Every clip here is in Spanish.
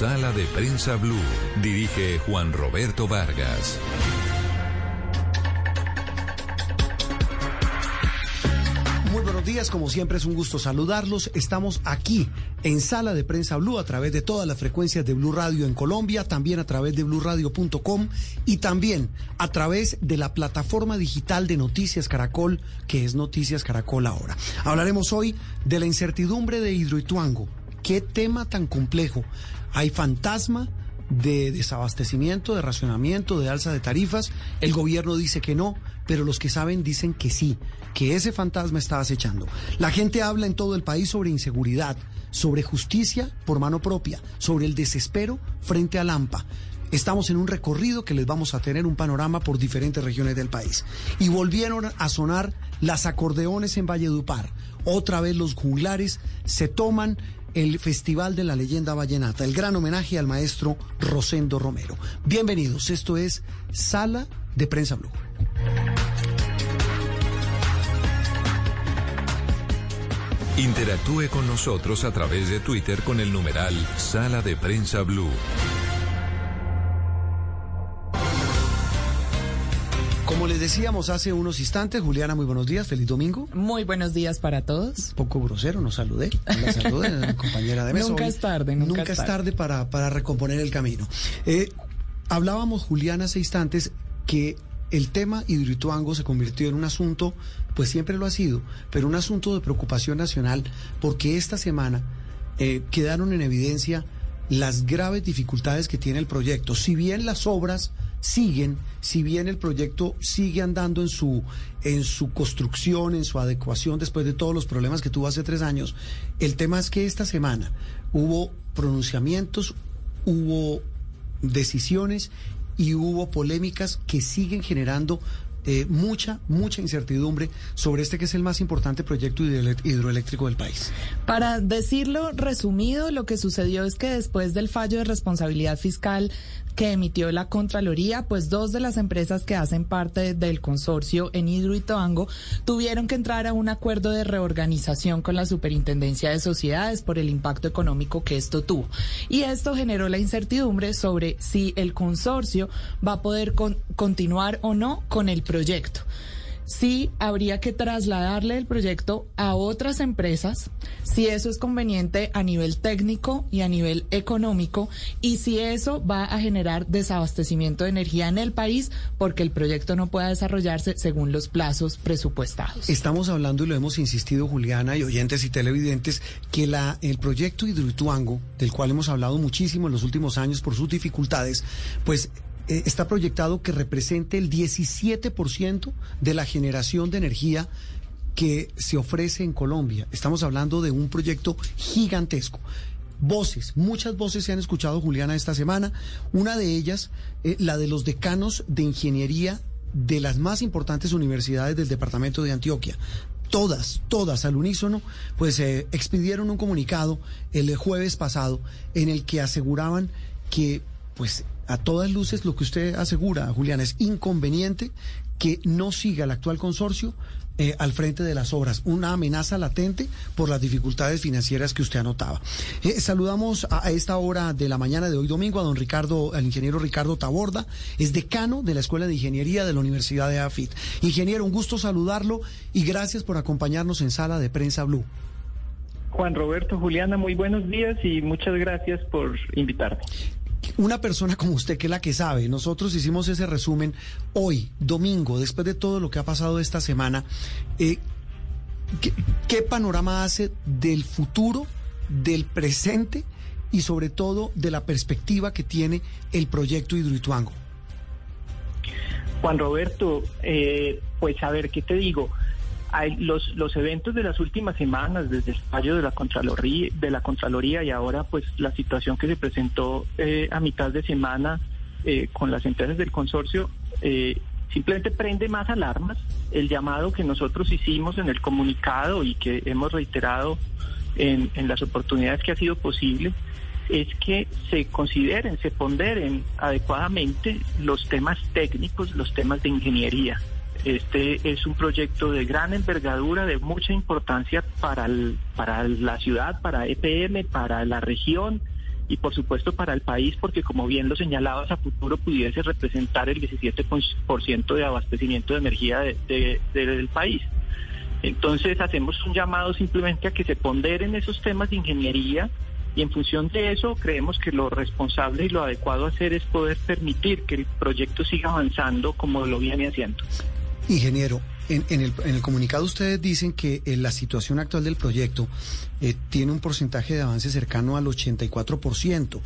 Sala de Prensa Blue. Dirige Juan Roberto Vargas. Muy buenos días, como siempre es un gusto saludarlos. Estamos aquí en Sala de Prensa Blue a través de todas las frecuencias de Blue Radio en Colombia, también a través de bluradio.com y también a través de la plataforma digital de Noticias Caracol, que es Noticias Caracol ahora. Hablaremos hoy de la incertidumbre de Hidroituango. Qué tema tan complejo. Hay fantasma de desabastecimiento, de racionamiento, de alza de tarifas. El gobierno dice que no, pero los que saben dicen que sí, que ese fantasma está acechando. La gente habla en todo el país sobre inseguridad, sobre justicia por mano propia, sobre el desespero frente al AMPA. Estamos en un recorrido que les vamos a tener un panorama por diferentes regiones del país. Y volvieron a sonar las acordeones en Valledupar. Otra vez los juglares se toman el Festival de la Leyenda Vallenata, el gran homenaje al maestro Rosendo Romero. Bienvenidos, esto es Sala de Prensa Blue. Interactúe con nosotros a través de Twitter con el numeral Sala de Prensa Blue. Como les decíamos hace unos instantes, Juliana, muy buenos días, feliz domingo. Muy buenos días para todos. Poco grosero, no saludé. La saludé, compañera de mesa. Nunca es tarde, nunca, nunca es tarde, para, para recomponer el camino. Eh, hablábamos, Juliana, hace instantes que el tema Hidroituango se convirtió en un asunto, pues siempre lo ha sido, pero un asunto de preocupación nacional, porque esta semana eh, quedaron en evidencia las graves dificultades que tiene el proyecto. Si bien las obras siguen, si bien el proyecto sigue andando en su, en su construcción, en su adecuación después de todos los problemas que tuvo hace tres años, el tema es que esta semana hubo pronunciamientos, hubo decisiones y hubo polémicas que siguen generando eh, mucha, mucha incertidumbre sobre este que es el más importante proyecto hidroeléctrico del país. Para decirlo resumido, lo que sucedió es que después del fallo de responsabilidad fiscal que emitió la Contraloría, pues dos de las empresas que hacen parte del consorcio en Hidroituango tuvieron que entrar a un acuerdo de reorganización con la Superintendencia de Sociedades por el impacto económico que esto tuvo. Y esto generó la incertidumbre sobre si el consorcio va a poder continuar o no con el proyecto sí habría que trasladarle el proyecto a otras empresas, si eso es conveniente a nivel técnico y a nivel económico, y si eso va a generar desabastecimiento de energía en el país, porque el proyecto no pueda desarrollarse según los plazos presupuestados. Estamos hablando, y lo hemos insistido, Juliana, y oyentes y televidentes, que la, el proyecto Hidroituango, del cual hemos hablado muchísimo en los últimos años por sus dificultades, pues eh, está proyectado que represente el 17% de la generación de energía que se ofrece en Colombia. Estamos hablando de un proyecto gigantesco. Voces, muchas voces se han escuchado, Juliana, esta semana. Una de ellas, eh, la de los decanos de ingeniería de las más importantes universidades del departamento de Antioquia. Todas, todas al unísono, pues eh, expidieron un comunicado el jueves pasado en el que aseguraban que, pues, a todas luces lo que usted asegura, Julián, es inconveniente que no siga el actual consorcio eh, al frente de las obras, una amenaza latente por las dificultades financieras que usted anotaba. Eh, saludamos a, esta hora de la mañana de hoy domingo a don Ricardo, al ingeniero Ricardo Taborda, es decano de la Escuela de Ingeniería de la Universidad de AFIT. Ingeniero, un gusto saludarlo y gracias por acompañarnos en Sala de Prensa Blue. Juan Roberto, Juliana, muy buenos días y muchas gracias por invitarme una persona como usted que es la que sabe, nosotros hicimos ese resumen hoy, domingo, después de todo lo que ha pasado esta semana, eh, ¿qué, panorama hace del futuro, del presente y sobre todo de la perspectiva que tiene el proyecto Hidroituango? Juan Roberto, eh, pues a ver, ¿qué te digo? Los, los eventos de las últimas semanas, desde el fallo de la Contraloría, de la Contraloría y ahora pues la situación que se presentó eh, a mitad de semana eh, con las empresas del consorcio, eh, simplemente prende más alarmas. El llamado que nosotros hicimos en el comunicado y que hemos reiterado en, en las oportunidades que ha sido posible es que se consideren, se ponderen adecuadamente los temas técnicos, los temas de ingeniería. Este es un proyecto de gran envergadura, de mucha importancia para, la ciudad, para EPM, para la región y por supuesto para el país, porque como bien lo señalabas, a futuro pudiese representar el 17% de abastecimiento de energía del país. Entonces hacemos un llamado simplemente a que se ponderen esos temas de ingeniería y en función de eso creemos que lo responsable y lo adecuado hacer es poder permitir que el proyecto siga avanzando como lo viene haciendo. Ingeniero, en, el, en el, comunicado ustedes dicen que en la situación actual del proyecto eh, tiene un porcentaje de avance cercano al 84%.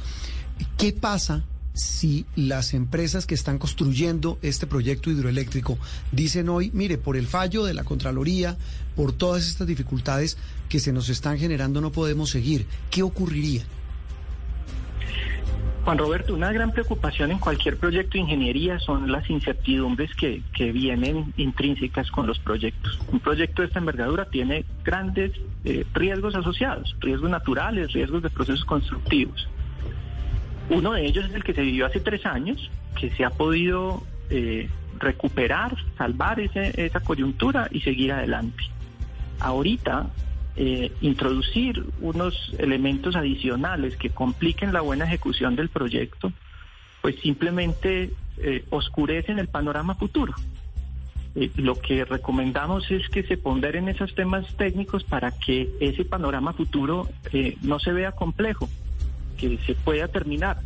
¿Qué pasa si las empresas que están construyendo este proyecto hidroeléctrico dicen hoy, mire, por el fallo de la Contraloría, por todas estas dificultades que se nos están generando, no podemos seguir? ¿Qué ocurriría? Juan Roberto, una gran preocupación en cualquier proyecto de ingeniería son las incertidumbres que, que vienen intrínsecas con los proyectos. Un proyecto de esta envergadura tiene grandes eh, riesgos asociados, riesgos naturales, riesgos de procesos constructivos. Uno de ellos es el que se vivió hace tres años, que se ha podido eh, recuperar, salvar esa coyuntura y seguir adelante. Ahorita, eh, introducir unos elementos adicionales que compliquen la buena ejecución del proyecto, pues simplemente eh, oscurecen el panorama futuro. lo que recomendamos es que se ponderen esos temas técnicos para que ese panorama futuro no se vea complejo que se pueda terminar.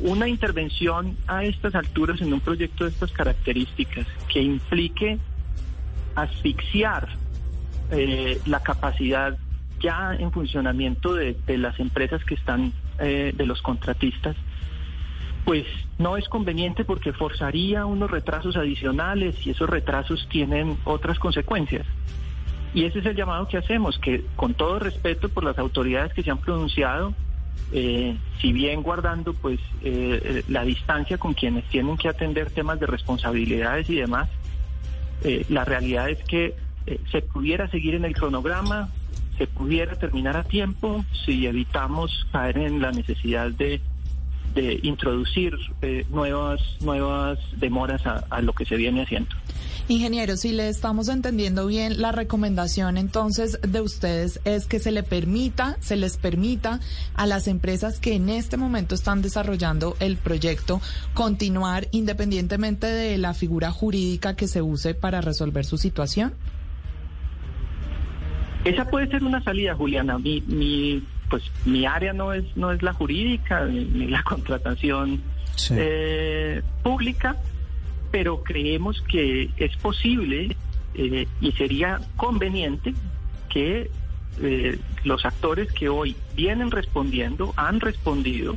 Una intervención a estas alturas en un proyecto de estas características que implique asfixiar eh, la capacidad ya en funcionamiento de, las empresas que están, eh, de los contratistas, pues no es conveniente porque forzaría unos retrasos adicionales y esos retrasos tienen otras consecuencias. Y ese es el llamado que hacemos, que con todo respeto por las autoridades que se han pronunciado, eh, si bien guardando pues eh, eh, la distancia con quienes tienen que atender temas de responsabilidades y demás, la realidad es que se pudiera seguir en el cronograma, se pudiera terminar a tiempo si evitamos caer en la necesidad de, introducir nuevas, nuevas demoras a lo que se viene haciendo. Ingeniero, si le estamos entendiendo bien, la recomendación entonces de ustedes es que se le permita, se les permita a las empresas que en este momento están desarrollando el proyecto continuar independientemente de la figura jurídica que se use para resolver su situación. Esa puede ser una salida, Juliana. Mi, mi pues mi área no es no es la jurídica ni, la contratación eh, pública pero creemos que es posible eh, y sería conveniente que eh, los actores que hoy vienen respondiendo, han respondido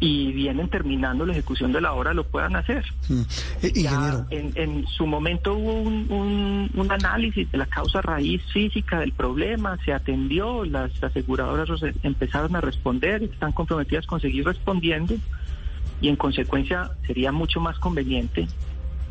y vienen terminando la ejecución de la obra lo puedan hacer. Mm. Eh, en, su momento hubo un, un, análisis de la causa raíz física del problema, se atendió, las aseguradoras empezaron a responder, están comprometidas con seguir respondiendo y en consecuencia sería mucho más conveniente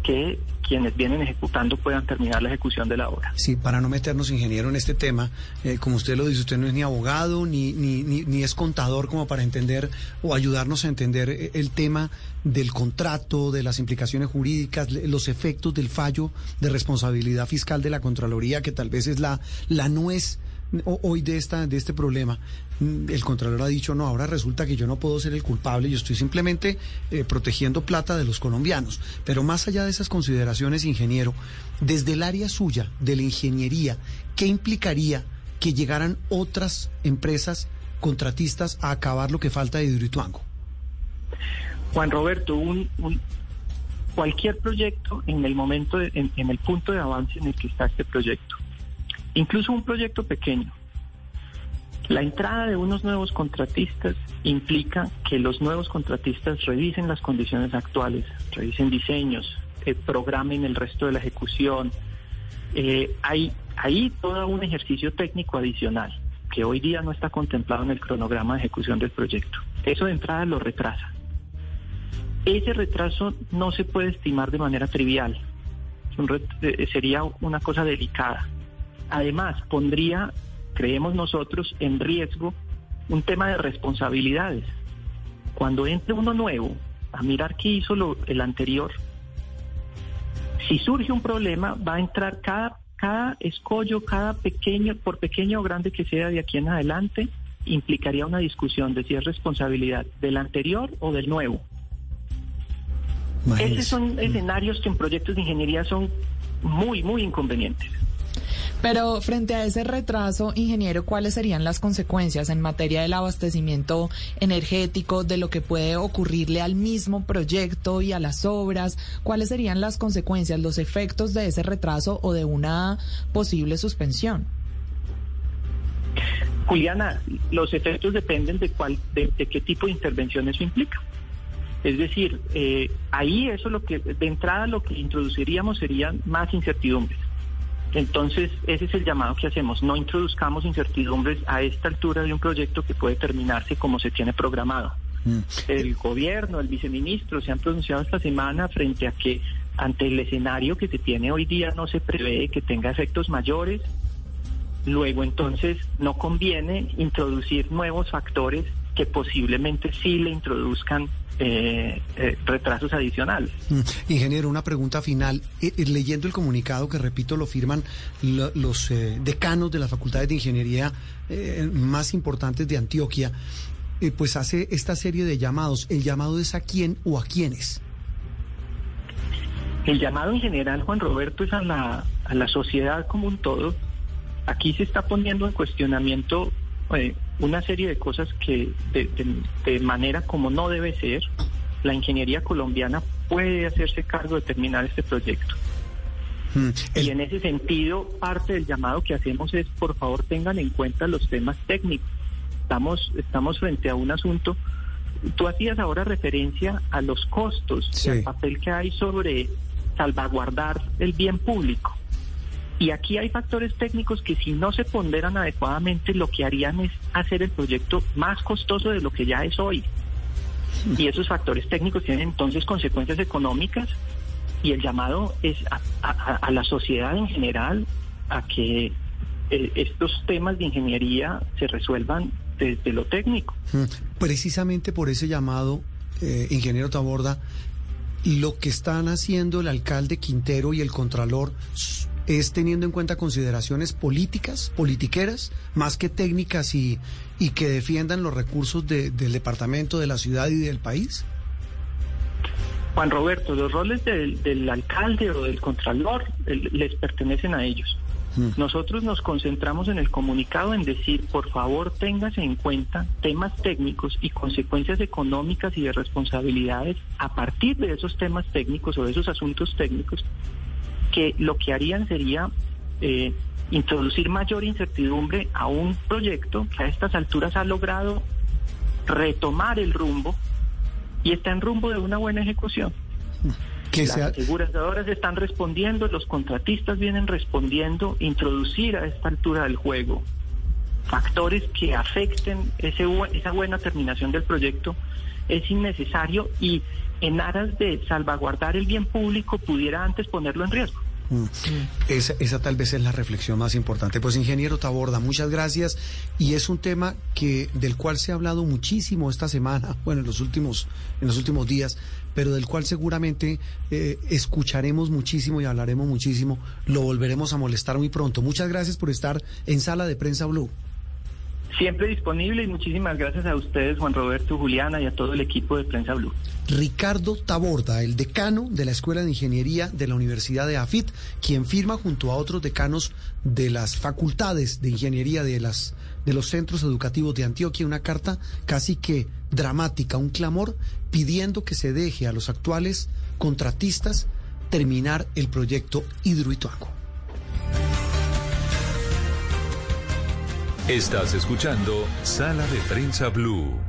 que quienes vienen ejecutando puedan terminar la ejecución de la obra. Sí, para no meternos, ingeniero, en este tema, eh, como usted lo dice, usted no es ni abogado ni, ni, ni, es contador como para entender o ayudarnos a entender eh, el tema del contrato, de las implicaciones jurídicas, los efectos del fallo de responsabilidad fiscal de la Contraloría, que tal vez es la, la nuez hoy de, esta, de este problema, mm, el Contralor ha dicho, no, ahora resulta que yo no puedo ser el culpable, yo estoy simplemente eh, protegiendo plata de los colombianos. Pero más allá de esas consideraciones, ingeniero, desde el área suya, de la ingeniería, ¿qué implicaría que llegaran otras empresas contratistas a acabar lo que falta de Hidroituango? Juan Roberto, un, cualquier proyecto en el momento, en el punto de avance en el que está este proyecto, Incluso un proyecto pequeño. La entrada de unos nuevos contratistas implica que los nuevos contratistas revisen las condiciones actuales, revisen diseños, eh, programen el resto de la ejecución. Eh, hay ahí todo un ejercicio técnico adicional que hoy día no está contemplado en el cronograma de ejecución del proyecto. Eso de entrada lo retrasa. Ese retraso no se puede estimar de manera trivial. Eh, sería una cosa delicada. Además, pondría, creemos nosotros, en riesgo un tema de responsabilidades. Cuando entre uno nuevo a mirar qué hizo lo, el anterior, si surge un problema, va a entrar cada, cada escollo, cada pequeño, por pequeño o grande que sea de aquí en adelante, implicaría una discusión de si es responsabilidad del anterior o del nuevo. Esos son escenarios que en proyectos de ingeniería son muy, muy inconvenientes. Pero frente a ese retraso, ingeniero, ¿cuáles serían las consecuencias en materia del abastecimiento energético, de lo que puede ocurrirle al mismo proyecto y a las obras? ¿Cuáles serían las consecuencias, los efectos de ese retraso o de una posible suspensión? Juliana, los efectos dependen de, cuál, de, qué tipo de intervención eso implica. Es decir, eh, ahí eso lo que de entrada lo que introduciríamos serían más incertidumbres. Entonces, ese es el llamado que hacemos. No introduzcamos incertidumbres a esta altura de un proyecto que puede terminarse como se tiene programado. Mm. El gobierno, el viceministro se han pronunciado esta semana frente a que ante el escenario que se tiene hoy día no se prevé que tenga efectos mayores. Luego, entonces, no conviene introducir nuevos factores que posiblemente sí le introduzcan eh, eh, retrasos adicionales. Mm. Ingeniero, una pregunta final. Eh, leyendo el comunicado que, repito, lo firman los decanos de las facultades de ingeniería más importantes de Antioquia, pues hace esta serie de llamados. ¿El llamado es a quién o a quiénes? El llamado en general, Juan Roberto, es a la, a la sociedad como un todo. Aquí se está poniendo en cuestionamiento una serie de cosas que de, manera como no debe ser, la ingeniería colombiana puede hacerse cargo de terminar este proyecto. Mm, y en ese sentido, parte del llamado que hacemos es, por favor, tengan en cuenta los temas técnicos. Estamos, estamos frente a un asunto. Tú hacías ahora referencia a los costos y al papel que hay sobre salvaguardar el bien público. Y aquí hay factores técnicos que si no se ponderan adecuadamente, lo que harían es hacer el proyecto más costoso de lo que ya es hoy. Y esos factores técnicos tienen entonces consecuencias económicas y el llamado es a, la sociedad en general a que eh, estos temas de ingeniería se resuelvan desde lo técnico. Mm. Precisamente por ese llamado, eh, ingeniero Taborda, lo que están haciendo el alcalde Quintero y el contralor es teniendo en cuenta consideraciones políticas, politiqueras, más que técnicas y, y que defiendan los recursos del departamento, de la ciudad y del país? Juan Roberto, los roles del, alcalde o del contralor les pertenecen a ellos. Mm. Nosotros nos concentramos en el comunicado en decir, por favor, téngase en cuenta temas técnicos y consecuencias económicas y de responsabilidades a partir de esos temas técnicos o de esos asuntos técnicos que lo que harían sería eh, introducir mayor incertidumbre a un proyecto que a estas alturas ha logrado retomar el rumbo y está en rumbo de una buena ejecución. Que Las aseguradoras están respondiendo, los contratistas vienen respondiendo, introducir a esta altura del juego factores que afecten ese, esa buena terminación del proyecto es innecesario y en aras de salvaguardar el bien público pudiera antes ponerlo en riesgo. Mm. Esa, esa, tal vez es la reflexión más importante. Pues ingeniero Taborda, muchas gracias. Y es un tema que del cual se ha hablado muchísimo esta semana, bueno, en los últimos, en los últimos días, pero del cual seguramente eh, escucharemos muchísimo y hablaremos muchísimo. Lo volveremos a molestar muy pronto. Muchas gracias por estar en Sala de Prensa Blue. Siempre disponible y muchísimas gracias a ustedes, Juan Roberto, Juliana y a todo el equipo de Prensa Blue. Ricardo Taborda, el decano de la Escuela de Ingeniería de la Universidad de AFIT, quien firma junto a otros decanos de las facultades de ingeniería de las de los centros educativos de Antioquia una carta casi que dramática, un clamor pidiendo que se deje a los actuales contratistas terminar el proyecto Hidroituango. Estás escuchando Sala de Prensa Blue.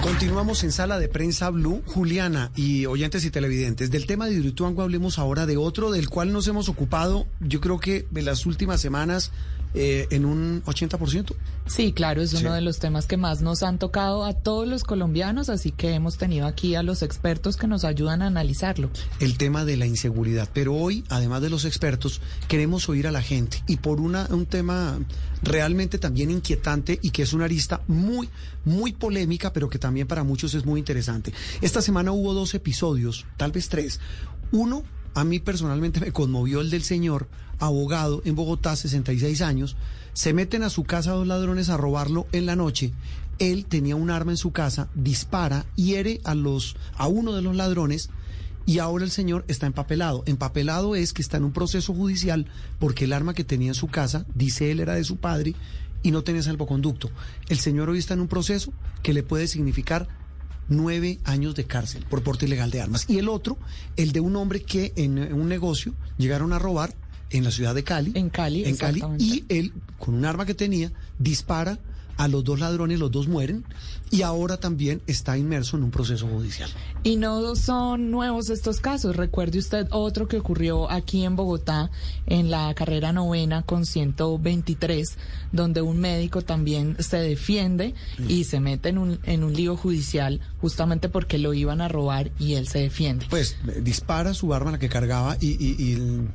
Continuamos en Sala de Prensa Blue, Juliana y oyentes y televidentes. Del tema de Hidroituango hablemos ahora de otro del cual nos hemos ocupado, yo creo que en las últimas semanas eh, en un 80%. Sí, claro, es uno de los temas que más nos han tocado a todos los colombianos, así que hemos tenido aquí a los expertos que nos ayudan a analizarlo. El tema de la inseguridad, pero hoy, además de los expertos, queremos oír a la gente y por una, un tema realmente también inquietante y que es una arista muy, muy polémica, pero que también para muchos es muy interesante. Esta semana hubo dos episodios, tal vez tres. Uno a mí personalmente me conmovió el del señor, abogado en Bogotá, 66 años, se meten a su casa dos ladrones a robarlo en la noche. Él tenía un arma en su casa, dispara, hiere a los a uno de los ladrones y ahora el señor está empapelado. Empapelado es que está en un proceso judicial porque el arma que tenía en su casa, dice él, era de su padre y no tenía salvoconducto. El señor hoy está en un proceso que le puede significar nueve años de cárcel por porte ilegal de armas. Y el otro, el de un hombre que en un negocio llegaron a robar en la ciudad de Cali. En Cali, En Cali. Y él, con un arma que tenía, dispara a los dos ladrones, los dos mueren y ahora también está inmerso en un proceso judicial. Y no son nuevos estos casos. Recuerde usted otro que ocurrió aquí en Bogotá en la carrera novena con 123, donde un médico también se defiende y se mete en un, en un lío judicial justamente porque lo iban a robar y él se defiende. Pues eh, dispara su arma la que cargaba y, y- y,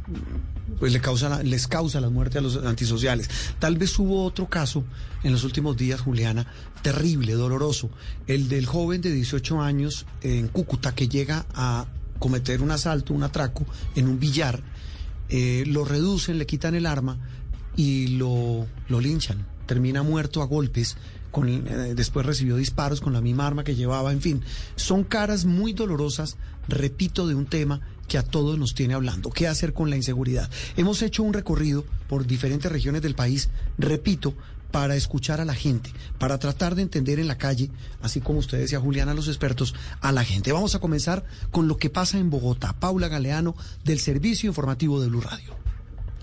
pues le causa les causa la muerte a los antisociales. Tal vez hubo otro caso en los últimos días, Juliana, terrible, doloroso, el del joven de 18 años en Cúcuta que llega a cometer un asalto, un atraco en un billar, eh, lo reducen, le quitan el arma y lo, lo linchan. Termina muerto a golpes. Con, eh, después recibió disparos con la misma arma que llevaba. En fin, son caras muy dolorosas, repito, de un tema que a todos nos tiene hablando. ¿Qué hacer con la inseguridad? Hemos hecho un recorrido por diferentes regiones del país, repito, para escuchar a la gente, para tratar de entender en la calle, así como usted decía, Juliana, los expertos, a la gente. Vamos a comenzar con lo que pasa en Bogotá. Paula Galeano, del Servicio Informativo de Blue Radio.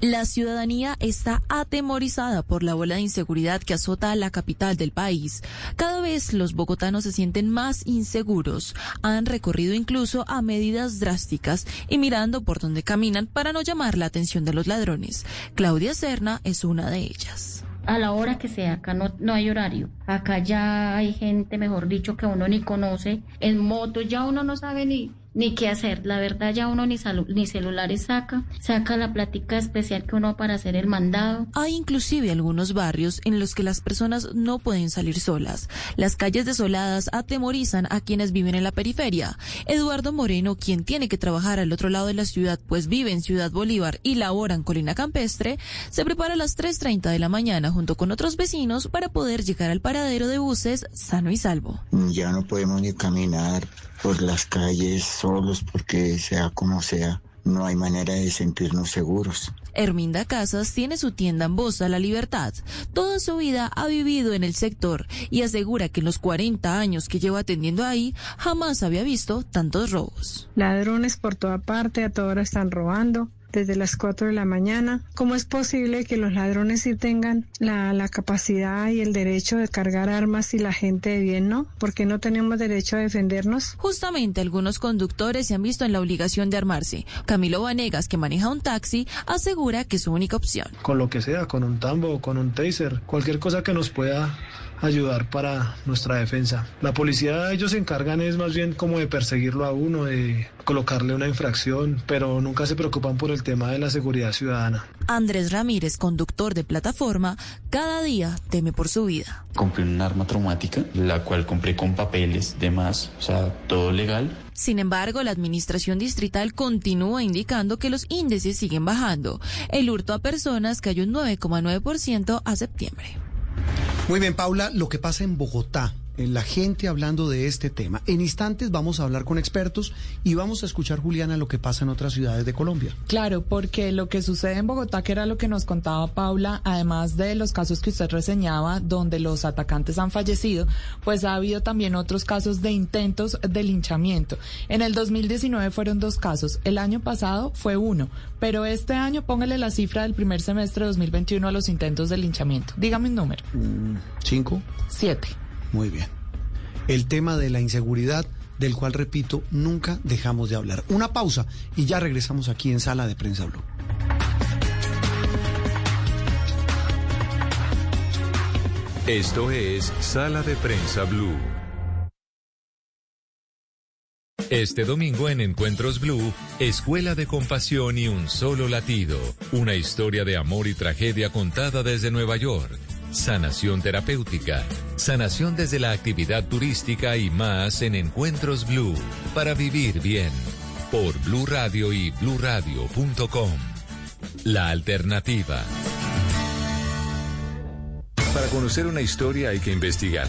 La ciudadanía está atemorizada por la ola de inseguridad que azota a la capital del país. Cada vez los bogotanos se sienten más inseguros. Han recorrido incluso a medidas drásticas y mirando por donde caminan para no llamar la atención de los ladrones. Claudia Serna es una de ellas. a la hora que sea, acá no, no hay horario. Acá ya hay gente, mejor dicho, que uno ni conoce. En moto ya uno no sabe ni, ni qué hacer. La verdad ya uno ni, salu- ni celulares saca. Saca la plática especial que uno para hacer el mandado. Hay inclusive algunos barrios en los que las personas no pueden salir solas. Las calles desoladas atemorizan a quienes viven en la periferia. Eduardo Moreno, quien tiene que trabajar al otro lado de la ciudad, pues vive en Ciudad Bolívar y labora en Colina Campestre, se prepara a las 3.30 de la mañana junto con otros vecinos para poder llegar al paradero de buses sano y salvo. Ya no podemos ni caminar por las calles solos porque sea como sea, no hay manera de sentirnos seguros. Herminda Casas tiene su tienda en Bosa La Libertad. Toda su vida ha vivido en el sector y asegura que en los 40 años que lleva atendiendo ahí jamás había visto tantos robos. Ladrones por toda parte, a toda hora están robando. Desde las 4 de la mañana. ¿Cómo es posible que los ladrones sí tengan la, la capacidad y el derecho de cargar armas y la gente de bien no? ¿Por qué no tenemos derecho a defendernos? Justamente algunos conductores se han visto en la obligación de armarse. Camilo Vanegas, que maneja un taxi, asegura que es su única opción. con lo que sea, con un tambo, con un taser, cualquier cosa que nos pueda ayudar para nuestra defensa. La policía, ellos se encargan es más bien como de perseguirlo a uno, de colocarle una infracción, pero nunca se preocupan por el tema de la seguridad ciudadana. Andrés Ramírez, conductor de plataforma, cada día teme por su vida. Compré un arma traumática, la cual compré con papeles, demás, o sea, todo legal. Sin embargo, la administración distrital continúa indicando que los índices siguen bajando. El hurto a personas cayó un 9,9% a septiembre. Muy bien, Paula, lo que pasa en Bogotá, la gente hablando de este tema. En instantes vamos a hablar con expertos y vamos a escuchar, Juliana, lo que pasa en otras ciudades de Colombia. Claro, porque lo que sucede en Bogotá, que era lo que nos contaba Paula, además de los casos que usted reseñaba, donde los atacantes han fallecido, pues ha habido también otros casos de intentos de linchamiento. En el 2019 fueron dos casos, el año pasado fue uno, pero este año póngale la cifra del primer semestre de 2021 a los intentos de linchamiento. Dígame un número. ¿Cinco? Siete. Muy bien. El tema de la inseguridad, del cual, repito, nunca dejamos de hablar. Una pausa y ya regresamos aquí en Sala de Prensa Blue. Esto es Sala de Prensa Blue. Este domingo en Encuentros Blue, Escuela de Compasión y un solo latido. Una historia de amor y tragedia contada desde Nueva York. Sanación terapéutica, sanación desde la actividad turística y más en Encuentros Blue, para vivir bien. por Blue Radio y bluradio.com. La alternativa. Para conocer una historia hay que investigar,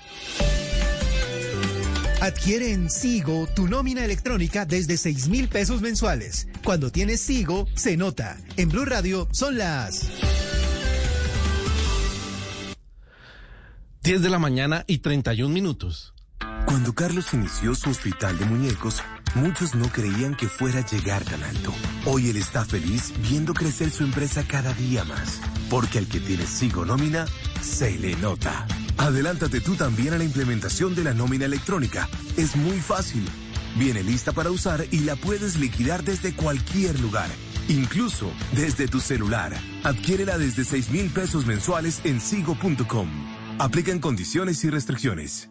Adquiere en Sigo tu nómina electrónica desde 6 mil pesos mensuales. Cuando tienes Sigo, se nota. En Blue Radio son las 10 de la mañana y 31 minutos. Cuando Carlos inició su hospital de muñecos, muchos no creían que fuera a llegar tan alto. Hoy él está feliz viendo crecer su empresa cada día más, porque al que tiene Sigo nómina, se le nota. Adelántate tú también a la implementación de la nómina electrónica. Es muy fácil. Viene lista para usar y la puedes liquidar desde cualquier lugar, incluso desde tu celular. Adquiérela desde 6 mil pesos mensuales en sigo.com. Aplican condiciones y restricciones.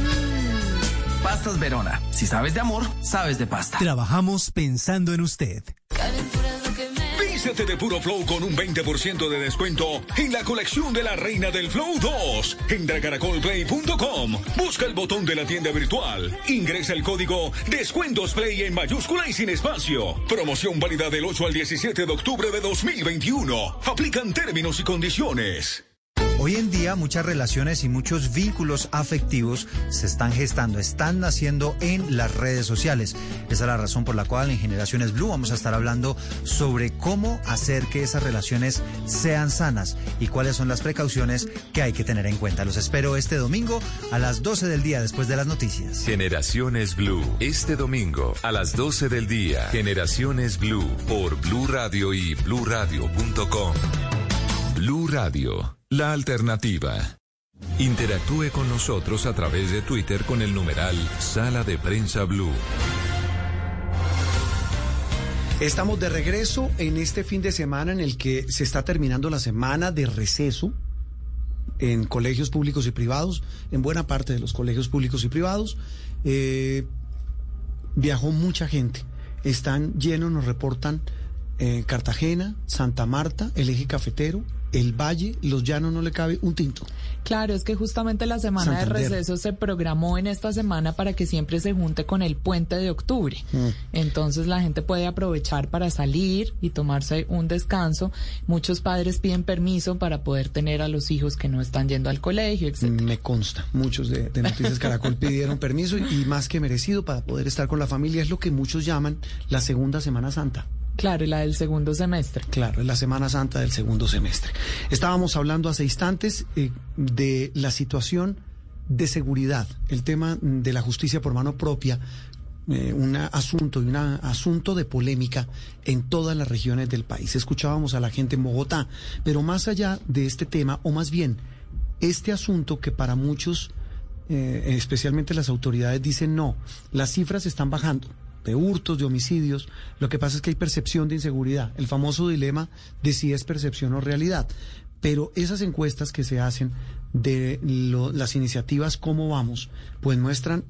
Pastas Verona. Si sabes de amor, sabes de pasta. Trabajamos pensando en usted. Vístete de puro flow con un 20% de descuento en la colección de la Reina del Flow 2. Entra a caracolplay.com, busca el botón de la tienda virtual, ingresa el código Descuentos Play en mayúscula y sin espacio. Promoción válida del 8 al 17 de octubre de 2021. Aplican términos y condiciones. Hoy en día muchas relaciones y muchos vínculos afectivos se están gestando, están naciendo en las redes sociales. Esa es la razón por la cual en Generaciones Blue vamos a estar hablando sobre cómo hacer que esas relaciones sean sanas y cuáles son las precauciones que hay que tener en cuenta. Los espero este domingo a las 12 del día después de las noticias. Generaciones Blue, este domingo a las 12 del día. Generaciones Blue por Blue Radio y bluradio.com. Blue Radio, la alternativa. Interactúe con nosotros a través de Twitter con el numeral Sala de Prensa Blue. Estamos de regreso en este fin de semana en el que se está terminando la semana de receso en colegios públicos y privados, en buena parte de los colegios públicos y privados. Eh, viajó mucha gente. Están llenos, nos reportan eh, Cartagena, Santa Marta, el eje cafetero, el Valle, los Llanos no le cabe un tinto. Claro, es que justamente la semana Santander. de receso se programó en esta semana para que siempre se junte con el puente de octubre. Mm. Entonces la gente puede aprovechar para salir y tomarse un descanso. Muchos padres piden permiso para poder tener a los hijos que no están yendo al colegio, etc. Me consta, muchos de, de Noticias Caracol pidieron permiso y, y más que merecido para poder estar con la familia. Es lo que muchos llaman la segunda Semana Santa. Claro, y la del segundo semestre. Claro, es la Semana Santa del segundo semestre. Estábamos hablando hace instantes eh, de la situación de seguridad, el tema de la justicia por mano propia, eh, un asunto y un asunto de polémica en todas las regiones del país. Escuchábamos a la gente en Bogotá, pero más allá de este tema, o más bien, este asunto que para muchos, eh, especialmente las autoridades, dicen no, las cifras están bajando de hurtos, de homicidios. Lo que pasa es que hay percepción de inseguridad, el famoso dilema de si es percepción o realidad. Pero esas encuestas que se hacen de las iniciativas Cómo Vamos, pues muestran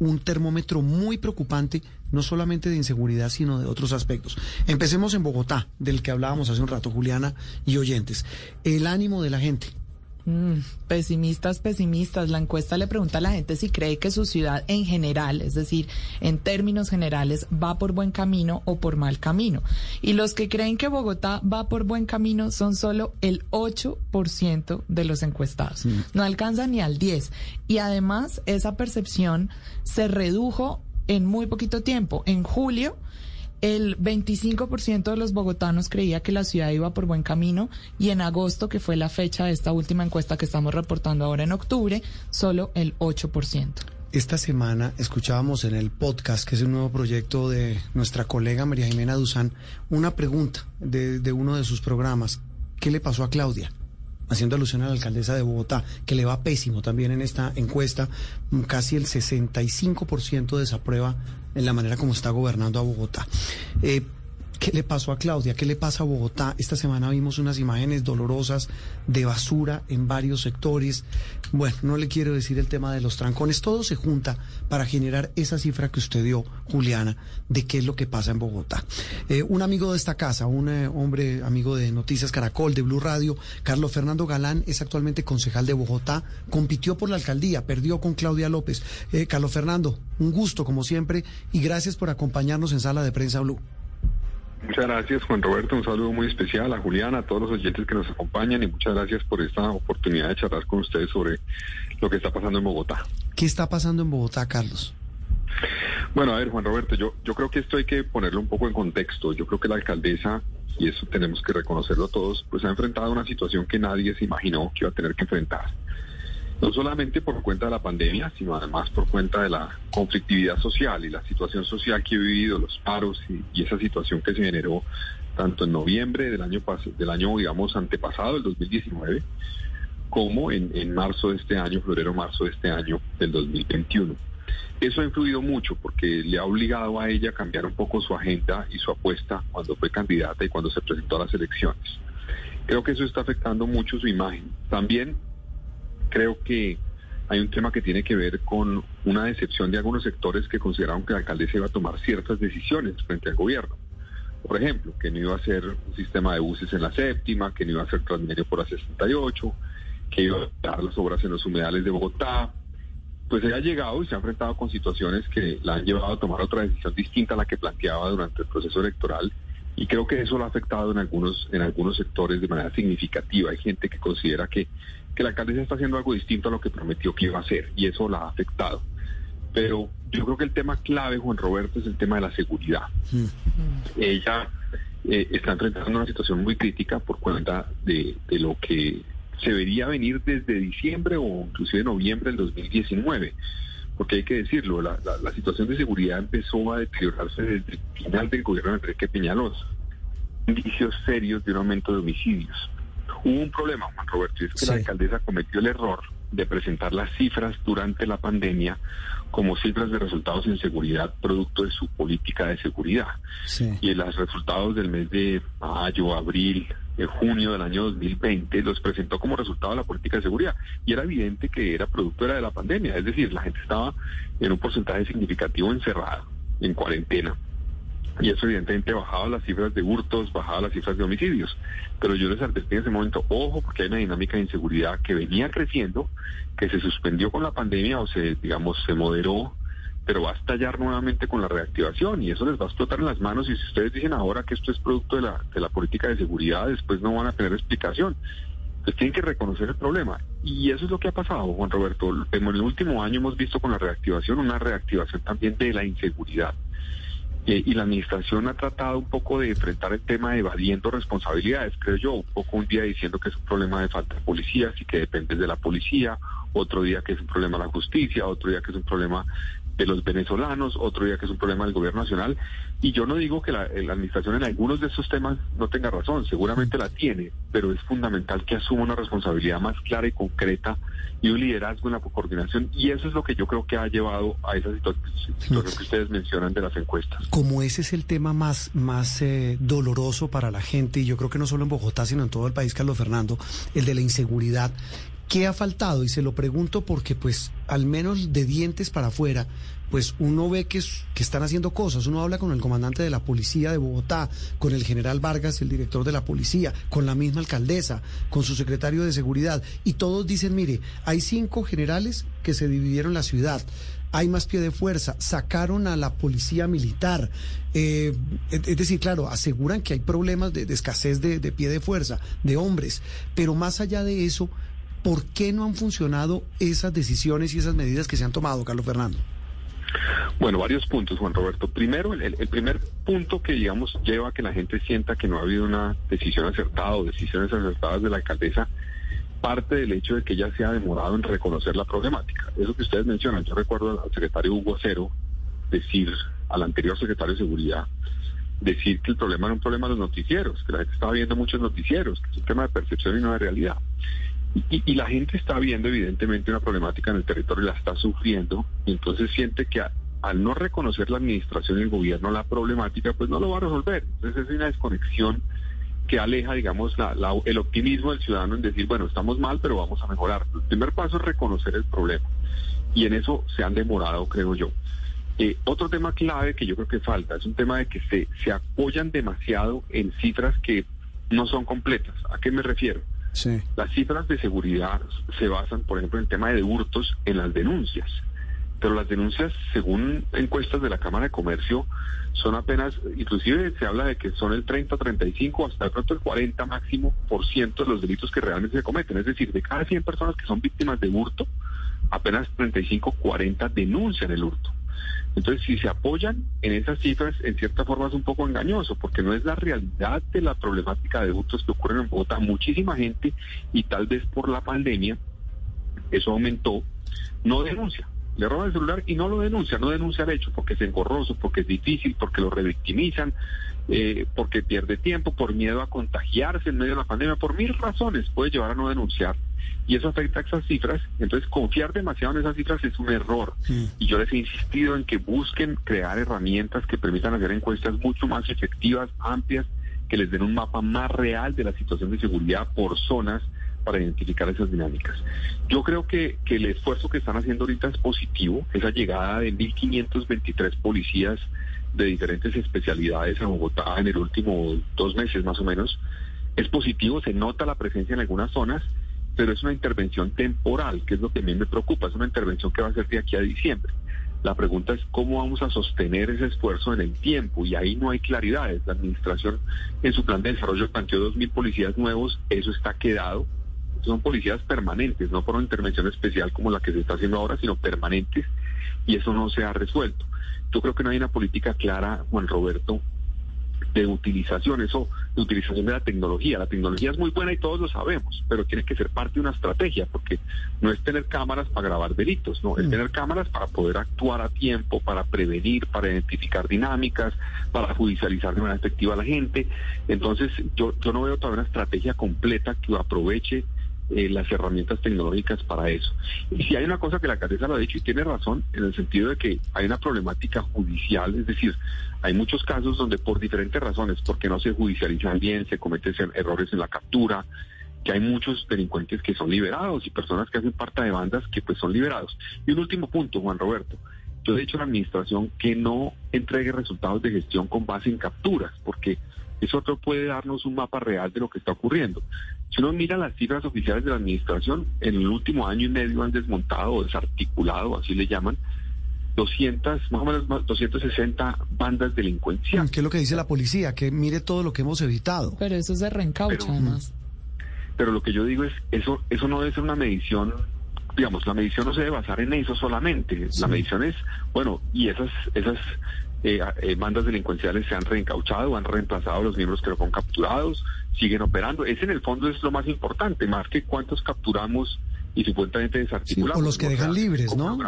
un termómetro muy preocupante, no solamente de inseguridad, sino de otros aspectos. Empecemos en Bogotá, del que hablábamos hace un rato, Juliana y oyentes. El ánimo de la gente. Mm, pesimistas, pesimistas. La encuesta le pregunta a la gente si cree que su ciudad en general, es decir, en términos generales, va por buen camino o por mal camino. Y los que creen que Bogotá va por buen camino son solo el 8% de los encuestados. No alcanzan ni al 10. Y además, esa percepción se redujo en muy poquito tiempo. En julio, el 25% de los bogotanos creía que la ciudad iba por buen camino y en agosto, que fue la fecha de esta última encuesta que estamos reportando ahora en octubre, solo el 8%. esta semana escuchábamos en el podcast, que es un nuevo proyecto de nuestra colega María Jimena Duzán, una pregunta de, de uno de sus programas. ¿Qué le pasó a Claudia? haciendo alusión a la alcaldesa de Bogotá, que le va pésimo también en esta encuesta, casi el 65% desaprueba en la manera como está gobernando a Bogotá. Eh, ¿Qué le pasó a Claudia? ¿Qué le pasa a Bogotá? Esta semana vimos unas imágenes dolorosas de basura en varios sectores. Bueno, no le quiero decir el tema de los trancones. Todo se junta para generar esa cifra que usted dio, Juliana, de qué es lo que pasa en Bogotá. Eh, un amigo de esta casa, un eh, hombre amigo de Noticias Caracol, de Blue Radio, Carlos Fernando Galán, es actualmente concejal de Bogotá, compitió por la alcaldía, perdió con Claudia López. Eh, Carlos Fernando, un gusto como siempre y gracias por acompañarnos en Sala de Prensa Blue. Muchas gracias, Juan Roberto. Un saludo muy especial a Juliana, a todos los oyentes que nos acompañan y muchas gracias por esta oportunidad de charlar con ustedes sobre lo que está pasando en Bogotá. ¿Qué está pasando en Bogotá, Carlos? Bueno, a ver, Juan Roberto, yo, yo creo que esto hay que ponerlo un poco en contexto. Yo creo que la alcaldesa, y eso tenemos que reconocerlo todos, pues ha enfrentado a una situación que nadie se imaginó que iba a tener que enfrentar no solamente por cuenta de la pandemia, sino además por cuenta de la conflictividad social y la situación social que he vivido, los paros y, esa situación que se generó tanto en noviembre del año, del año digamos, antepasado, el 2019, como en, marzo de este año, febrero-marzo de este año, del 2021. Eso ha influido mucho porque le ha obligado a ella a cambiar un poco su agenda y su apuesta cuando fue candidata y cuando se presentó a las elecciones. Creo que eso está afectando mucho su imagen. También creo que hay un tema que tiene que ver con una decepción de algunos sectores que consideraron que la alcaldesa iba a tomar ciertas decisiones frente al gobierno. Por ejemplo, que no iba a hacer un sistema de buses en la séptima, que no iba a hacer Transmilenio por la 68, que iba a dar las obras en los humedales de Bogotá. Pues ella ha llegado y se ha enfrentado con situaciones que la han llevado a tomar otra decisión distinta a la que planteaba durante el proceso electoral y creo que eso lo ha afectado en algunos en algunos sectores de manera significativa. Hay gente que considera que que la alcaldesa está haciendo algo distinto a lo que prometió que iba a hacer y eso la ha afectado. Pero yo creo que el tema clave, Juan Roberto, es el tema de la seguridad. Mm. Ella eh, está enfrentando una situación muy crítica por cuenta de, lo que se vería venir desde diciembre o inclusive noviembre del 2019 porque hay que decirlo, la, situación de seguridad empezó a deteriorarse desde el final del gobierno de Enrique Peñalosa. Indicios serios de un aumento de homicidios. Hubo un problema, Juan Roberto, y es que la alcaldesa cometió el error de presentar las cifras durante la pandemia como cifras de resultados en seguridad producto de su política de seguridad. Y los resultados del mes de mayo, abril, de junio del año 2020 los presentó como resultado de la política de seguridad. Y era evidente que era producto de la pandemia, es decir, la gente estaba en un porcentaje significativo encerrada, en cuarentena y eso evidentemente bajaba las cifras de hurtos, bajaba las cifras de homicidios. Pero yo les advertí en ese momento, ojo, porque hay una dinámica de inseguridad que venía creciendo, que se suspendió con la pandemia o se, digamos, se moderó, pero va a estallar nuevamente con la reactivación y eso les va a explotar en las manos y si ustedes dicen ahora que esto es producto de la, de la política de seguridad, después no van a tener explicación. Entonces tienen que reconocer el problema. Y eso es lo que ha pasado, Juan Roberto. En el último año hemos visto con la reactivación una reactivación también de la inseguridad. Eh, y la administración ha tratado un poco de enfrentar el tema evadiendo responsabilidades, creo yo, un poco un día diciendo que es un problema de falta de policías y que depende de la policía, otro día que es un problema de la justicia, otro día que es un problema de los venezolanos, otro día que es un problema del gobierno nacional. Y yo no digo que la, administración en algunos de estos temas no tenga razón, seguramente la tiene, pero es fundamental que asuma una responsabilidad más clara y concreta y un liderazgo en la coordinación. Y eso es lo que yo creo que ha llevado a esa situación que ustedes mencionan de las encuestas. Como ese es el tema más, más eh, doloroso para la gente, y yo creo que no solo en Bogotá, sino en todo el país, Carlos Fernando, el de la inseguridad. ¿Qué ha faltado? Y se lo pregunto porque, pues, al menos de dientes para afuera, pues uno ve que, que están haciendo cosas. Uno habla con el comandante de la policía de Bogotá, con el general Vargas, el director de la policía, con la misma alcaldesa, con su secretario de seguridad, y todos dicen, mire, hay cinco generales que se dividieron la ciudad hay más pie de fuerza, sacaron a la policía militar. Eh, es decir, claro, aseguran que hay problemas de, escasez de, de, pie de fuerza, de hombres, pero más allá de eso, ¿Por qué no han funcionado esas decisiones y esas medidas que se han tomado, Carlos Fernando? Bueno, varios puntos, Juan Roberto. Primero, el, primer punto que, digamos, lleva a que la gente sienta que no ha habido una decisión acertada o decisiones acertadas de la alcaldesa parte del hecho de que ella se ha demorado en reconocer la problemática. Eso que ustedes mencionan, yo recuerdo al secretario Hugo Cero decir, al anterior secretario de Seguridad, decir que el problema era un problema de los noticieros, que la gente estaba viendo muchos noticieros, que es un tema de percepción y no de realidad. Y, la gente está viendo evidentemente una problemática en el territorio y la está sufriendo, y entonces siente que al no reconocer la administración y el gobierno la problemática, pues no lo va a resolver. Entonces es una desconexión que aleja, digamos, el optimismo del ciudadano en decir, bueno, estamos mal, pero vamos a mejorar. El primer paso es reconocer el problema. Y en eso se han demorado, creo yo. Eh, otro tema clave que yo creo que falta es un tema de que se, se apoyan demasiado en cifras que no son completas. ¿A qué me refiero? Las cifras de seguridad se basan, por ejemplo, en el tema de hurtos en las denuncias. Pero las denuncias, según encuestas de la Cámara de Comercio, son apenas, inclusive se habla de que son el 30, 35, hasta de pronto el 40 máximo por ciento de los delitos que realmente se cometen. Es decir, de cada 100 personas que son víctimas de hurto, apenas 35, 40 denuncian el hurto. Entonces, si se apoyan en esas cifras, en cierta forma es un poco engañoso, porque no es la realidad de la problemática de hurtos que ocurren en Bogotá. Muchísima gente, y tal vez por la pandemia, eso aumentó, no denuncia. Le roban el celular y no lo denuncia, no denuncia el hecho porque es engorroso, porque es difícil, porque lo revictimizan, eh, porque pierde tiempo, por miedo a contagiarse en medio de la pandemia, por mil razones puede llevar a no denunciar y eso afecta a esas cifras. Entonces, confiar demasiado en esas cifras es un error. Y yo les he insistido en que busquen crear herramientas que permitan hacer encuestas mucho más efectivas, amplias, que les den un mapa más real de la situación de seguridad por zonas para identificar esas dinámicas. Yo creo que, que el esfuerzo que están haciendo ahorita es positivo, esa llegada de 1.523 policías de diferentes especialidades a Bogotá en el último dos meses más o menos, es positivo, se nota la presencia en algunas zonas, pero es una intervención temporal, que es lo que a mí me preocupa, es una intervención que va a ser de aquí a diciembre. La pregunta es cómo vamos a sostener ese esfuerzo en el tiempo y ahí no hay claridades. La administración en su plan de desarrollo planteó 2.000 policías nuevos, eso está quedado. Son policías permanentes, no por una intervención especial como la que se está haciendo ahora, sino permanentes y eso no se ha resuelto. Yo creo que no hay una política clara, Juan Roberto, de utilización, eso, utilización de la tecnología. La tecnología es muy buena y todos lo sabemos, pero tiene que ser parte de una estrategia, porque no es tener cámaras para grabar delitos, no, es mm. tener cámaras para poder actuar a tiempo, para prevenir, para identificar dinámicas, para judicializar de manera efectiva a la gente. Entonces, yo, yo no veo todavía una estrategia completa que aproveche eh, las herramientas tecnológicas para eso. Y si hay una cosa que la alcaldesa lo ha dicho y tiene razón, en el sentido de que hay una problemática judicial, es decir, hay muchos casos donde por diferentes razones, porque no se judicializan bien, se cometen errores en la captura, que hay muchos delincuentes que son liberados y personas que hacen parte de bandas que pues son liberados. Y un último punto, Juan Roberto. Yo he dicho a la administración que no entregue resultados de gestión con base en capturas, porque eso otro puede darnos un mapa real de lo que está ocurriendo. Si uno mira las cifras oficiales de la administración, en el último año y medio han desmontado o desarticulado, así le llaman, 200, más o menos 260 bandas delincuenciales. ¿Qué es lo que dice la policía? Que mire todo lo que hemos evitado. Pero eso se reencaucha además. Pero lo que yo digo es, eso, eso no debe ser una medición digamos, la medición no se debe basar en eso solamente. La medición es, bueno, y esas, esas eh, eh, bandas delincuenciales se han reencauchado, han reemplazado a los miembros que lo han capturados, siguen operando. Ese en el fondo es lo más importante, más que cuántos capturamos y supuestamente desarticulamos. o los que dejan libres, ¿no?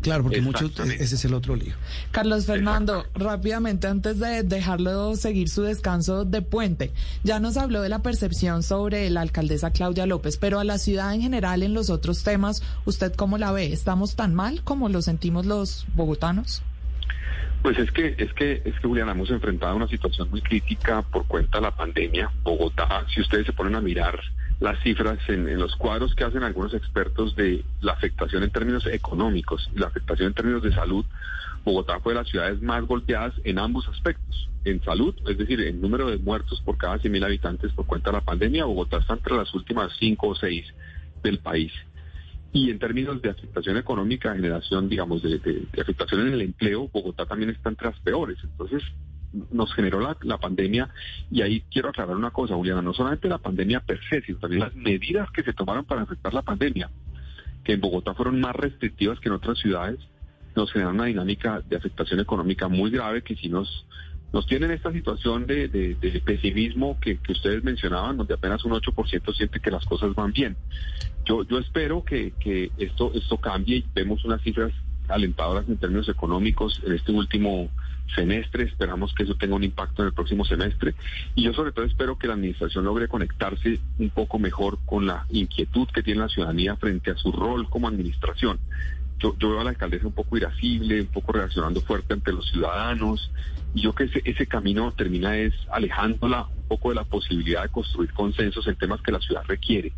Claro, porque muchos, ese es el otro lío. Carlos Fernando, rápidamente, antes de dejarlo seguir su descanso de puente, ya nos habló de la percepción sobre la alcaldesa Claudia López, pero a la ciudad en general, en los otros temas, ¿usted cómo la ve? ¿Estamos tan mal como lo sentimos los bogotanos? Pues es que, es que, es que Juliana, hemos enfrentado una situación muy crítica por cuenta de la pandemia. Bogotá, si ustedes se ponen a mirar las cifras en, los cuadros que hacen algunos expertos de la afectación en términos económicos y la afectación en términos de salud, Bogotá fue de las ciudades más golpeadas en ambos aspectos. En salud, es decir, en número de muertos por cada 100.000 habitantes por cuenta de la pandemia, Bogotá está entre las últimas cinco o seis del país. Y en términos de afectación económica, generación, digamos, de, afectación en el empleo, Bogotá también está entre las peores. Entonces, nos generó la, la, pandemia y ahí quiero aclarar una cosa, Juliana, no solamente la pandemia per se, sino también las medidas que se tomaron para afectar la pandemia, que en Bogotá fueron más restrictivas que en otras ciudades, nos generaron una dinámica de afectación económica muy grave que si nos nos tienen esta situación de, pesimismo que, ustedes mencionaban, donde apenas un 8% siente que las cosas van bien. Yo, yo espero que, esto, esto cambie y vemos unas cifras alentadoras en términos económicos en este último semestre. Esperamos que eso tenga un impacto en el próximo semestre. Y yo sobre todo espero que la administración logre conectarse un poco mejor con la inquietud que tiene la ciudadanía frente a su rol como administración. Yo, veo a la alcaldesa un poco irascible, un poco reaccionando fuerte ante los ciudadanos. Y yo que ese, ese camino termina es alejándola un poco de la posibilidad de construir consensos en temas que la ciudad requiere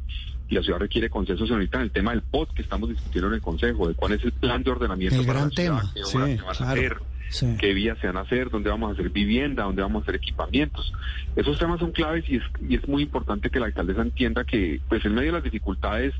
y la ciudad requiere consensos ahorita en el tema del POT que estamos discutiendo en el Consejo, de cuál es el plan de ordenamiento el gran tema. qué van a hacer, qué vías se van a hacer, dónde vamos a hacer vivienda, dónde vamos a hacer equipamientos. Esos temas son claves y es, y es muy importante que la alcaldesa entienda que pues en medio de las dificultades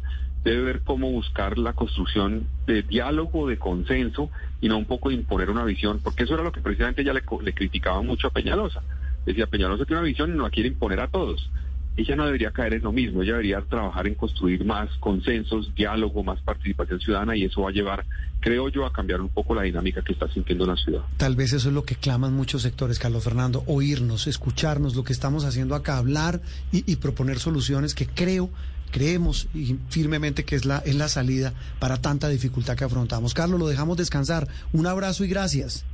debe ver cómo buscar la construcción de diálogo, de consenso y no un poco de imponer una visión, porque eso era lo que precisamente ella le, le criticaba mucho a Peñalosa. Decía, Peñalosa tiene una visión y no la quiere imponer a todos ella no debería caer en lo mismo, ella debería trabajar en construir más consensos, diálogo, más participación ciudadana y eso va a llevar, creo yo, a cambiar un poco la dinámica que está sintiendo la ciudad. Tal vez eso es lo que claman muchos sectores, Carlos Fernando, oírnos, escucharnos, lo que estamos haciendo acá, hablar y, proponer soluciones que creo creemos y firmemente que es la, es la salida para tanta dificultad que afrontamos. Carlos, lo dejamos descansar. Un abrazo y gracias.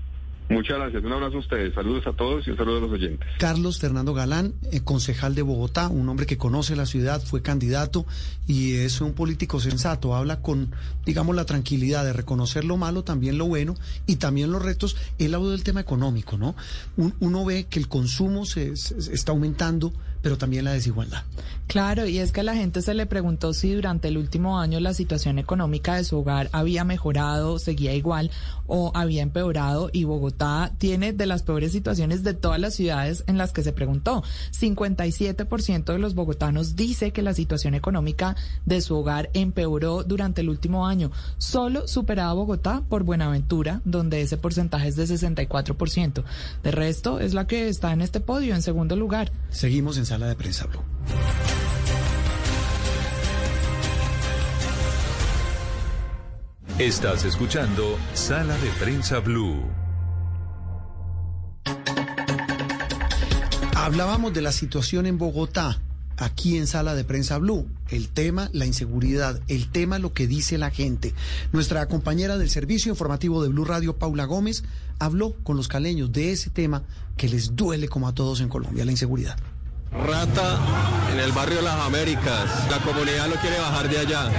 Muchas gracias. Un abrazo a ustedes. Saludos a todos y un saludo a los oyentes. Carlos Fernando Galán, eh, concejal de Bogotá, un hombre que conoce la ciudad, fue candidato y es un político sensato. Habla con, digamos, la tranquilidad de reconocer lo malo, también lo bueno y también los retos. Él habló del tema económico, ¿no? uno ve que el consumo se está aumentando pero también la desigualdad. Claro, y es que a la gente se le preguntó si durante el último año la situación económica de su hogar había mejorado, seguía igual o había empeorado y Bogotá tiene de las peores situaciones de todas las ciudades en las que se preguntó. 57% de los bogotanos dice que la situación económica de su hogar empeoró durante el último año, solo superada Bogotá por Buenaventura, donde ese porcentaje es de 64%. De resto, es la que está en este podio en segundo lugar. Seguimos en sala de prensa Blue. Estás escuchando Sala de Prensa Blue. Hablábamos de la situación en Bogotá, aquí en Sala de Prensa Blue. El tema, la inseguridad, el tema, lo que dice la gente. Nuestra compañera del servicio informativo de Blue Radio, Paula Gómez, habló con los caleños de ese tema que les duele como a todos en Colombia, la inseguridad. Rata en el barrio Las Américas. La comunidad lo quiere bajar de allá.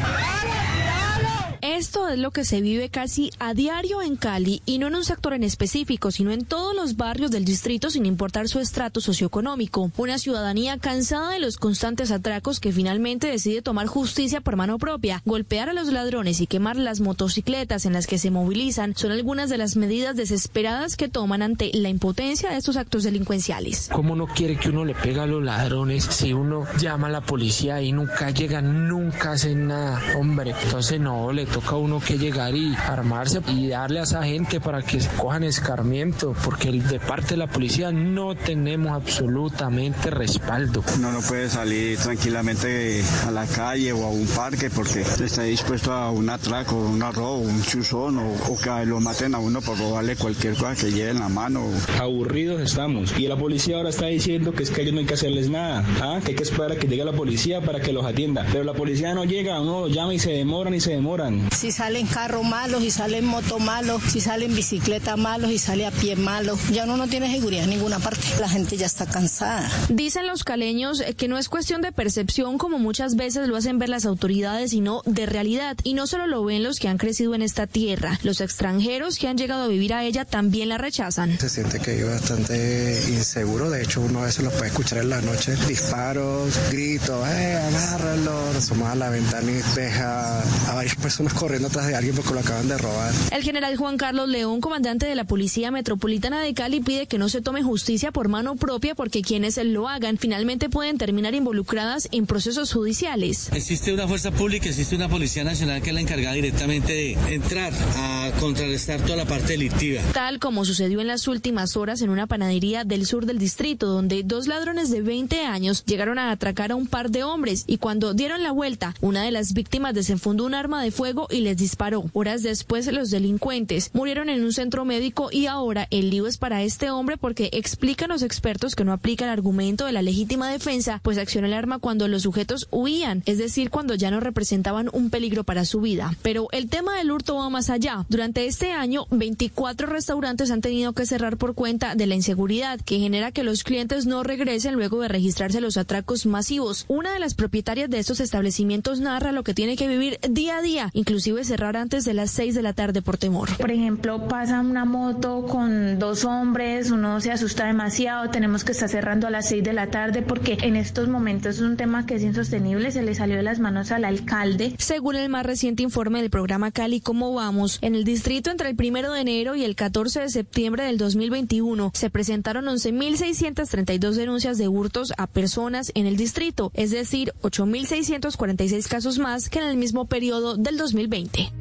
Esto es lo que se vive casi a diario en Cali y no en un sector en específico, sino en todos los barrios del distrito sin importar su estrato socioeconómico. Una ciudadanía cansada de los constantes atracos que finalmente decide tomar justicia por mano propia, golpear a los ladrones y quemar las motocicletas en las que se movilizan son algunas de las medidas desesperadas que toman ante la impotencia de estos actos delincuenciales. ¿Cómo no quiere que uno le pegue a los ladrones si uno llama a la policía y nunca llegan, nunca hacen nada? Hombre, entonces no, le toca uno que llegar y armarse y darle a esa gente para que cojan escarmiento, porque de parte de la policía no tenemos absolutamente respaldo. Uno no puede salir tranquilamente a la calle o a un parque porque está dispuesto a un atraco, un robo, un chuzón o, que lo maten a uno por robarle cualquier cosa que lleve en la mano. Aburridos estamos y la policía ahora está diciendo que es que ellos no hay que hacerles nada, ¿ah? que hay que esperar a que llegue la policía para que los atienda, pero la policía no llega, uno llama y se demoran y se demoran. Si salen carros malos, si salen moto malos, si salen bicicleta malos, y sale a pie malo, ya uno no tiene seguridad en ninguna parte. La gente ya está cansada. Dicen los caleños que no es cuestión de percepción como muchas veces lo hacen ver las autoridades, sino de realidad. Y no solo lo ven los que han crecido en esta tierra, los extranjeros que han llegado a vivir a ella también la rechazan. Se siente que vive bastante inseguro, de hecho uno a veces lo puede escuchar en la noche, disparos, gritos, eh, agárralo, asoma a la ventana y deja a varias personas corriendo atrás de alguien porque lo acaban de robar. El general Juan Carlos León, comandante de la Policía Metropolitana de Cali, pide que no se tome justicia por mano propia porque quienes lo hagan finalmente pueden terminar involucradas en procesos judiciales. Existe una fuerza pública, existe una Policía Nacional que es la encargada directamente de entrar a contrarrestar toda la parte delictiva. Tal como sucedió en las últimas horas en una panadería del sur del distrito, donde dos ladrones de 20 años llegaron a atracar a un par de hombres y cuando dieron la vuelta, una de las víctimas desenfundó un arma de fuego y les disparó. Horas después, los delincuentes murieron en un centro médico y ahora el lío es para este hombre porque explican los expertos que no aplica el argumento de la legítima defensa, pues accionó el arma cuando los sujetos huían, es decir, cuando ya no representaban un peligro para su vida. Pero el tema del hurto va más allá. Durante este año, 24 restaurantes han tenido que cerrar por cuenta de la inseguridad que genera que los clientes no regresen luego de registrarse los atracos masivos. Una de las propietarias de estos establecimientos narra lo que tiene que vivir día a día, inclusive cerrar antes de las 6 de la tarde por temor. Por ejemplo, pasa una moto con dos hombres, uno se asusta demasiado, tenemos que estar cerrando a las 6 de la tarde porque en estos momentos es un tema que es insostenible, se le salió de las manos al alcalde. Según el más reciente informe del programa Cali ¿Cómo vamos? En el distrito entre el primero de enero y el 14 de septiembre del 2021 se presentaron 11.632 denuncias de hurtos a personas en el distrito, es decir, 8.646 casos más que en el mismo periodo del 2020.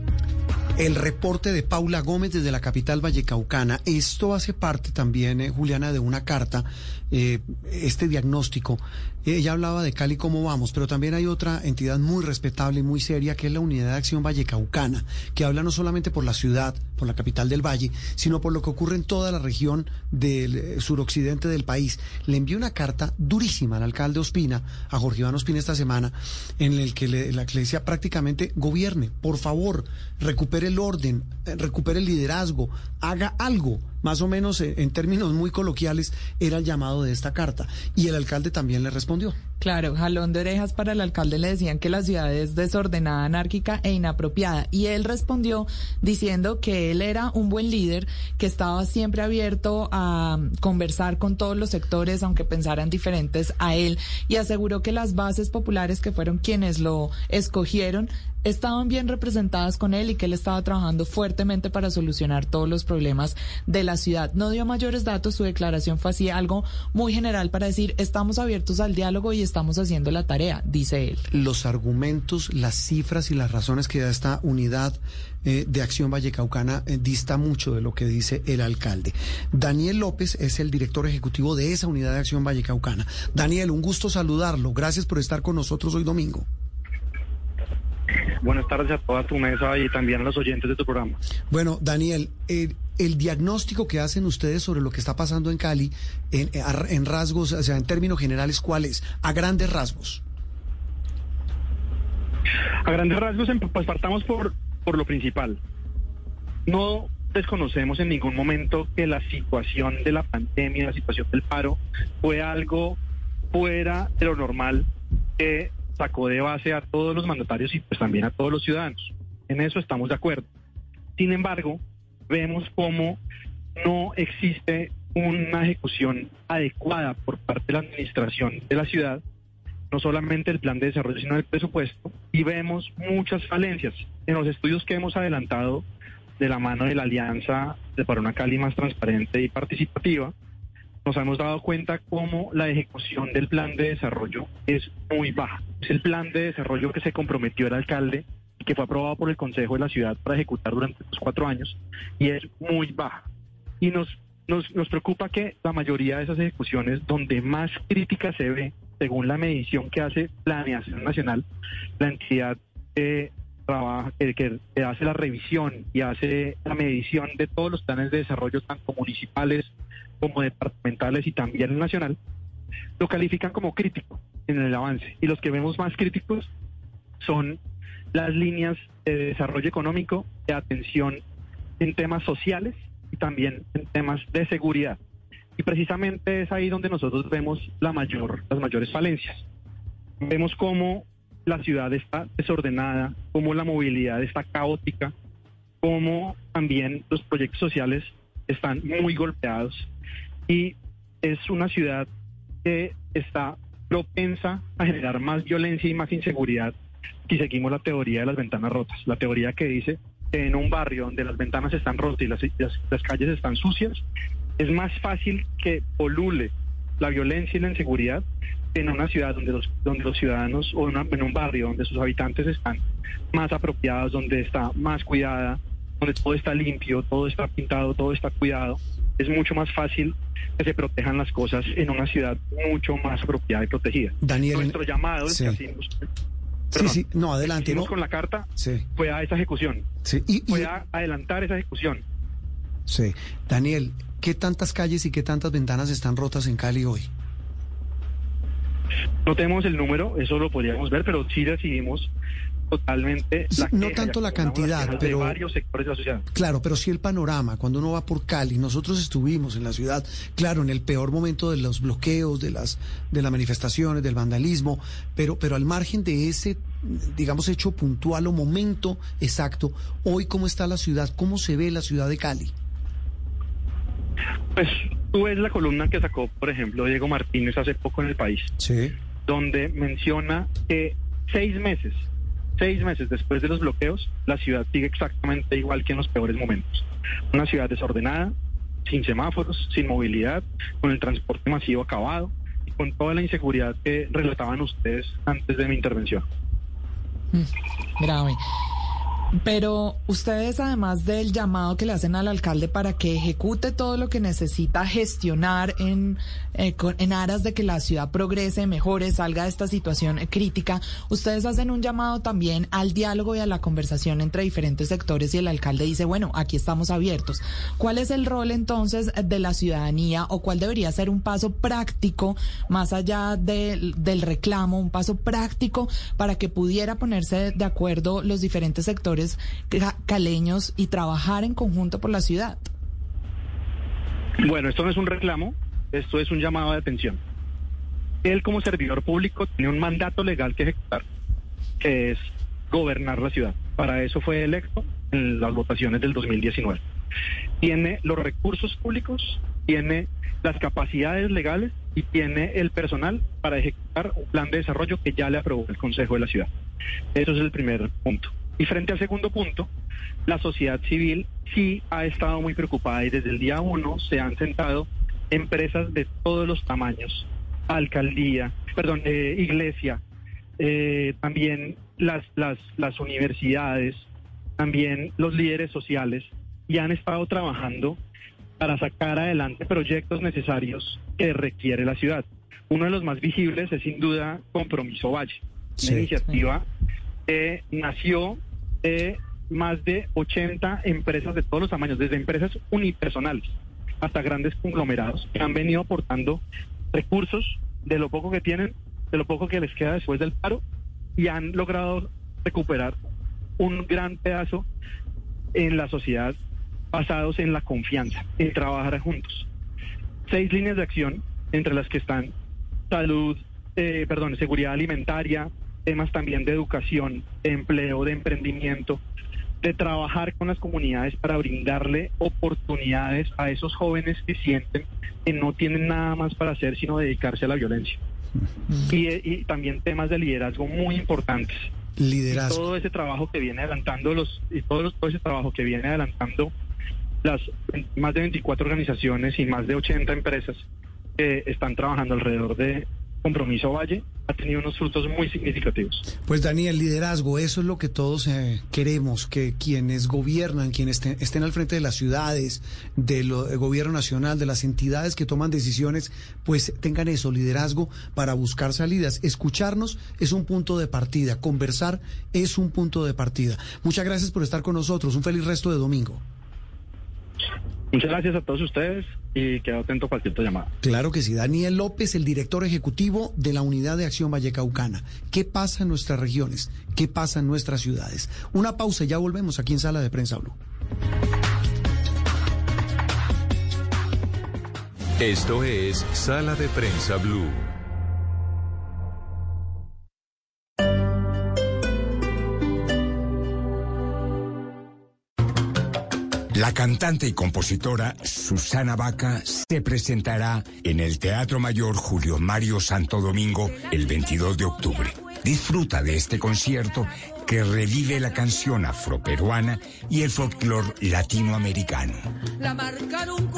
El reporte de Paula Gómez desde la capital vallecaucana. Esto hace parte también, eh, Juliana, de una carta, eh, este diagnóstico. Ella hablaba de Cali cómo vamos, pero también hay otra entidad muy respetable y muy seria que es la Unidad de Acción Vallecaucana, que habla no solamente por la ciudad, por la capital del Valle, sino por lo que ocurre en toda la región del eh, suroccidente del país. Le envió una carta durísima al alcalde Ospina, a Jorge Iván Ospina esta semana, en el que la que le decía prácticamente gobierne, por favor, recupere el orden, eh, recupere el liderazgo, haga algo más o menos eh, en términos muy coloquiales, era el llamado de esta carta. Y el alcalde también le respondió. Claro, jalón de orejas para el alcalde le decían que la ciudad es desordenada, anárquica e inapropiada. Y él respondió diciendo que él era un buen líder, que estaba siempre abierto a conversar con todos los sectores, aunque pensaran diferentes a él, y aseguró que las bases populares que fueron quienes lo escogieron estaban bien representadas con él y que él estaba trabajando fuertemente para solucionar todos los problemas de la ciudad. No dio mayores datos, su declaración fue así algo muy general para decir estamos abiertos al diálogo y estamos haciendo la tarea, dice él. Los argumentos, las cifras y las razones que da esta unidad eh, de Acción Vallecaucana eh, dista mucho de lo que dice el alcalde. Daniel López es el director ejecutivo de esa unidad de Acción Vallecaucana. Daniel, un gusto saludarlo. Gracias por estar con nosotros hoy domingo. Buenas tardes a toda tu mesa y también a los oyentes de tu programa. Bueno, Daniel, el, diagnóstico que hacen ustedes sobre lo que está pasando en Cali, en, en rasgos, o sea, en términos generales, ¿cuál es? A grandes rasgos. A grandes rasgos, em, pues partamos por, por lo principal. No desconocemos en ningún momento que la situación de la pandemia, la situación del paro, fue algo fuera de lo normal que sacó de base a todos los mandatarios y pues también a todos los ciudadanos. En eso estamos de acuerdo. Sin embargo, vemos cómo no existe una ejecución adecuada por parte de la administración de la ciudad, no solamente el plan de desarrollo, sino el presupuesto, y vemos muchas falencias. En los estudios que hemos adelantado de la mano de la Alianza de para una Cali más transparente y participativa, nos hemos dado cuenta cómo la ejecución del plan de desarrollo es muy baja. Es el plan de desarrollo que se comprometió el alcalde y que fue aprobado por el Consejo de la Ciudad para ejecutar durante los cuatro años y es muy baja. Y nos, nos, nos preocupa que la mayoría de esas ejecuciones, donde más crítica se ve, según la medición que hace Planeación Nacional, la entidad que trabaja, que, que, hace la revisión y hace la medición de todos los planes de desarrollo, tanto municipales como departamentales y también nacional, lo califican como crítico en el avance. Y los que vemos más críticos son las líneas de desarrollo económico, de atención en temas sociales y también en temas de seguridad. Y precisamente es ahí donde nosotros vemos la mayor, las mayores falencias. Vemos cómo la ciudad está desordenada, cómo la movilidad está caótica, cómo también los proyectos sociales están muy golpeados y es una ciudad que está propensa a generar más violencia y más inseguridad si seguimos la teoría de las ventanas rotas, la teoría que dice que en un barrio donde las ventanas están rotas y las, las, calles están sucias, es más fácil que polule la violencia y la inseguridad en una ciudad donde los, donde los ciudadanos o en un barrio donde sus habitantes están más apropiados, donde está más cuidada, donde todo está limpio, todo está pintado, todo está cuidado es mucho más fácil que se protejan las cosas en una ciudad mucho más apropiada y protegida. Daniel, nuestro llamado es que sí, sí, no, adelante. No. con la carta fue a esa ejecución. Sí, y, fue a adelantar esa ejecución. Sí. Daniel, ¿qué tantas calles y qué tantas ventanas están rotas en Cali hoy? No tenemos el número, eso lo podríamos ver, pero sí recibimos totalmente no tanto la cantidad pero varios sectores de la sociedad. Claro pero sí el panorama. Cuando uno va por Cali nosotros estuvimos en la ciudad claro en el peor momento de los bloqueos de las de las manifestaciones del vandalismo pero pero al margen de ese digamos hecho puntual o momento exacto hoy cómo está la ciudad cómo se ve la ciudad de Cali pues tú ves la columna que sacó por ejemplo Diego Martínez hace poco en el país sí. donde menciona que seis meses seis meses después de los bloqueos, la ciudad sigue exactamente igual que en los peores momentos. Una ciudad desordenada, sin semáforos, sin movilidad, con el transporte masivo acabado y con toda la inseguridad que relataban ustedes antes de mi intervención. Mm. Pero ustedes, además del llamado que le hacen al alcalde para que ejecute todo lo que necesita gestionar en, eh, en aras de que la ciudad progrese, mejore, salga de esta situación crítica, ustedes hacen un llamado también al diálogo y a la conversación entre diferentes sectores y el alcalde dice, bueno, aquí estamos abiertos. ¿Cuál es el rol entonces de la ciudadanía o cuál debería ser un paso práctico, más allá del reclamo, un paso práctico para que pudiera ponerse de acuerdo los diferentes sectores? Caleños y trabajar en conjunto por la ciudad? Bueno, esto no es un reclamo, esto es un llamado de atención. Él como servidor público tiene un mandato legal que ejecutar, que es gobernar la ciudad. Para eso fue electo en las votaciones del 2019. Tiene los recursos públicos, tiene las capacidades legales y tiene el personal para ejecutar un plan de desarrollo que ya le aprobó el Consejo de la Ciudad. Eso es el primer punto. Y frente al segundo punto, la sociedad civil sí ha estado muy preocupada y desde el día uno se han sentado empresas de todos los tamaños, alcaldía, perdón, eh, iglesia, eh, también las, las, las universidades, también los líderes sociales, y han estado trabajando para sacar adelante proyectos necesarios que requiere la ciudad. Uno de los más visibles es sin duda Compromiso Valle, una iniciativa que nació de más de 80 empresas de todos los tamaños, desde empresas unipersonales hasta grandes conglomerados, que han venido aportando recursos de lo poco que tienen, de lo poco que les queda después del paro, y han logrado recuperar un gran pedazo en la sociedad basados en la confianza, en trabajar juntos. Seis líneas de acción, entre las que están salud, eh, perdón, seguridad alimentaria, temas también de educación, de empleo, de emprendimiento, de trabajar con las comunidades para brindarle oportunidades a esos jóvenes que sienten que no tienen nada más para hacer sino dedicarse a la violencia. Y, también temas de liderazgo muy importantes. Liderazgo. todo ese trabajo que viene adelantando los y todo, todo ese trabajo que viene adelantando las más de 24 organizaciones y más de 80 empresas que están trabajando alrededor de Compromiso Valle ha tenido unos frutos muy significativos. Pues Daniel, liderazgo, eso es lo que todos eh, queremos, que quienes gobiernan, quienes estén, al frente de las ciudades, del gobierno nacional, de las entidades que toman decisiones, pues tengan eso, liderazgo para buscar salidas. Escucharnos es un punto de partida, conversar es un punto de partida. Muchas gracias por estar con nosotros, un feliz resto de domingo. Muchas gracias a todos ustedes y quedo atento a cualquier llamada. Claro que sí. Daniel López, el director ejecutivo de la Unidad de Acción Vallecaucana. ¿Qué pasa en nuestras regiones? ¿Qué pasa en nuestras ciudades? Una pausa y ya volvemos aquí en Sala de Prensa Blue. Esto es Sala de Prensa Blue. La cantante y compositora Susana Vaca se presentará en el Teatro Mayor Julio Mario Santo Domingo el 22 de octubre. Disfruta de este concierto que revive la canción afroperuana y el folclore latinoamericano.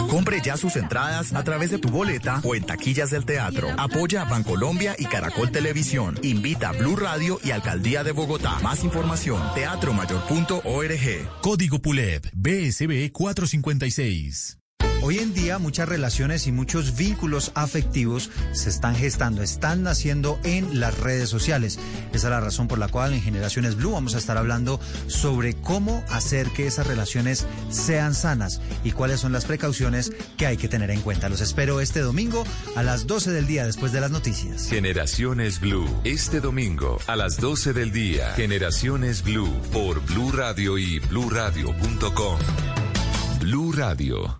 Compre ya sus entradas a través de tu boleta o en taquillas del teatro. Apoya a Bancolombia y Caracol Televisión. Invita a Blue Radio y Alcaldía de Bogotá. Más información, teatromayor.org. Código PULEP, BSB 456. Hoy en día muchas relaciones y muchos vínculos afectivos se están gestando, están naciendo en las redes sociales. Esa es la razón por la cual en Generaciones Blue vamos a estar hablando sobre cómo hacer que esas relaciones sean sanas y cuáles son las precauciones que hay que tener en cuenta. Los espero este domingo a las 12 del día después de las noticias. Generaciones Blue, este domingo a las 12 del día. Generaciones Blue por Blue Radio y bluradio.com. Blue Radio,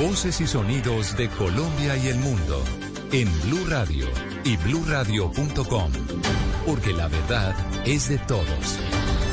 Voces y sonidos de Colombia y el mundo en Blue Radio y bluradio.com, porque la verdad es de todos.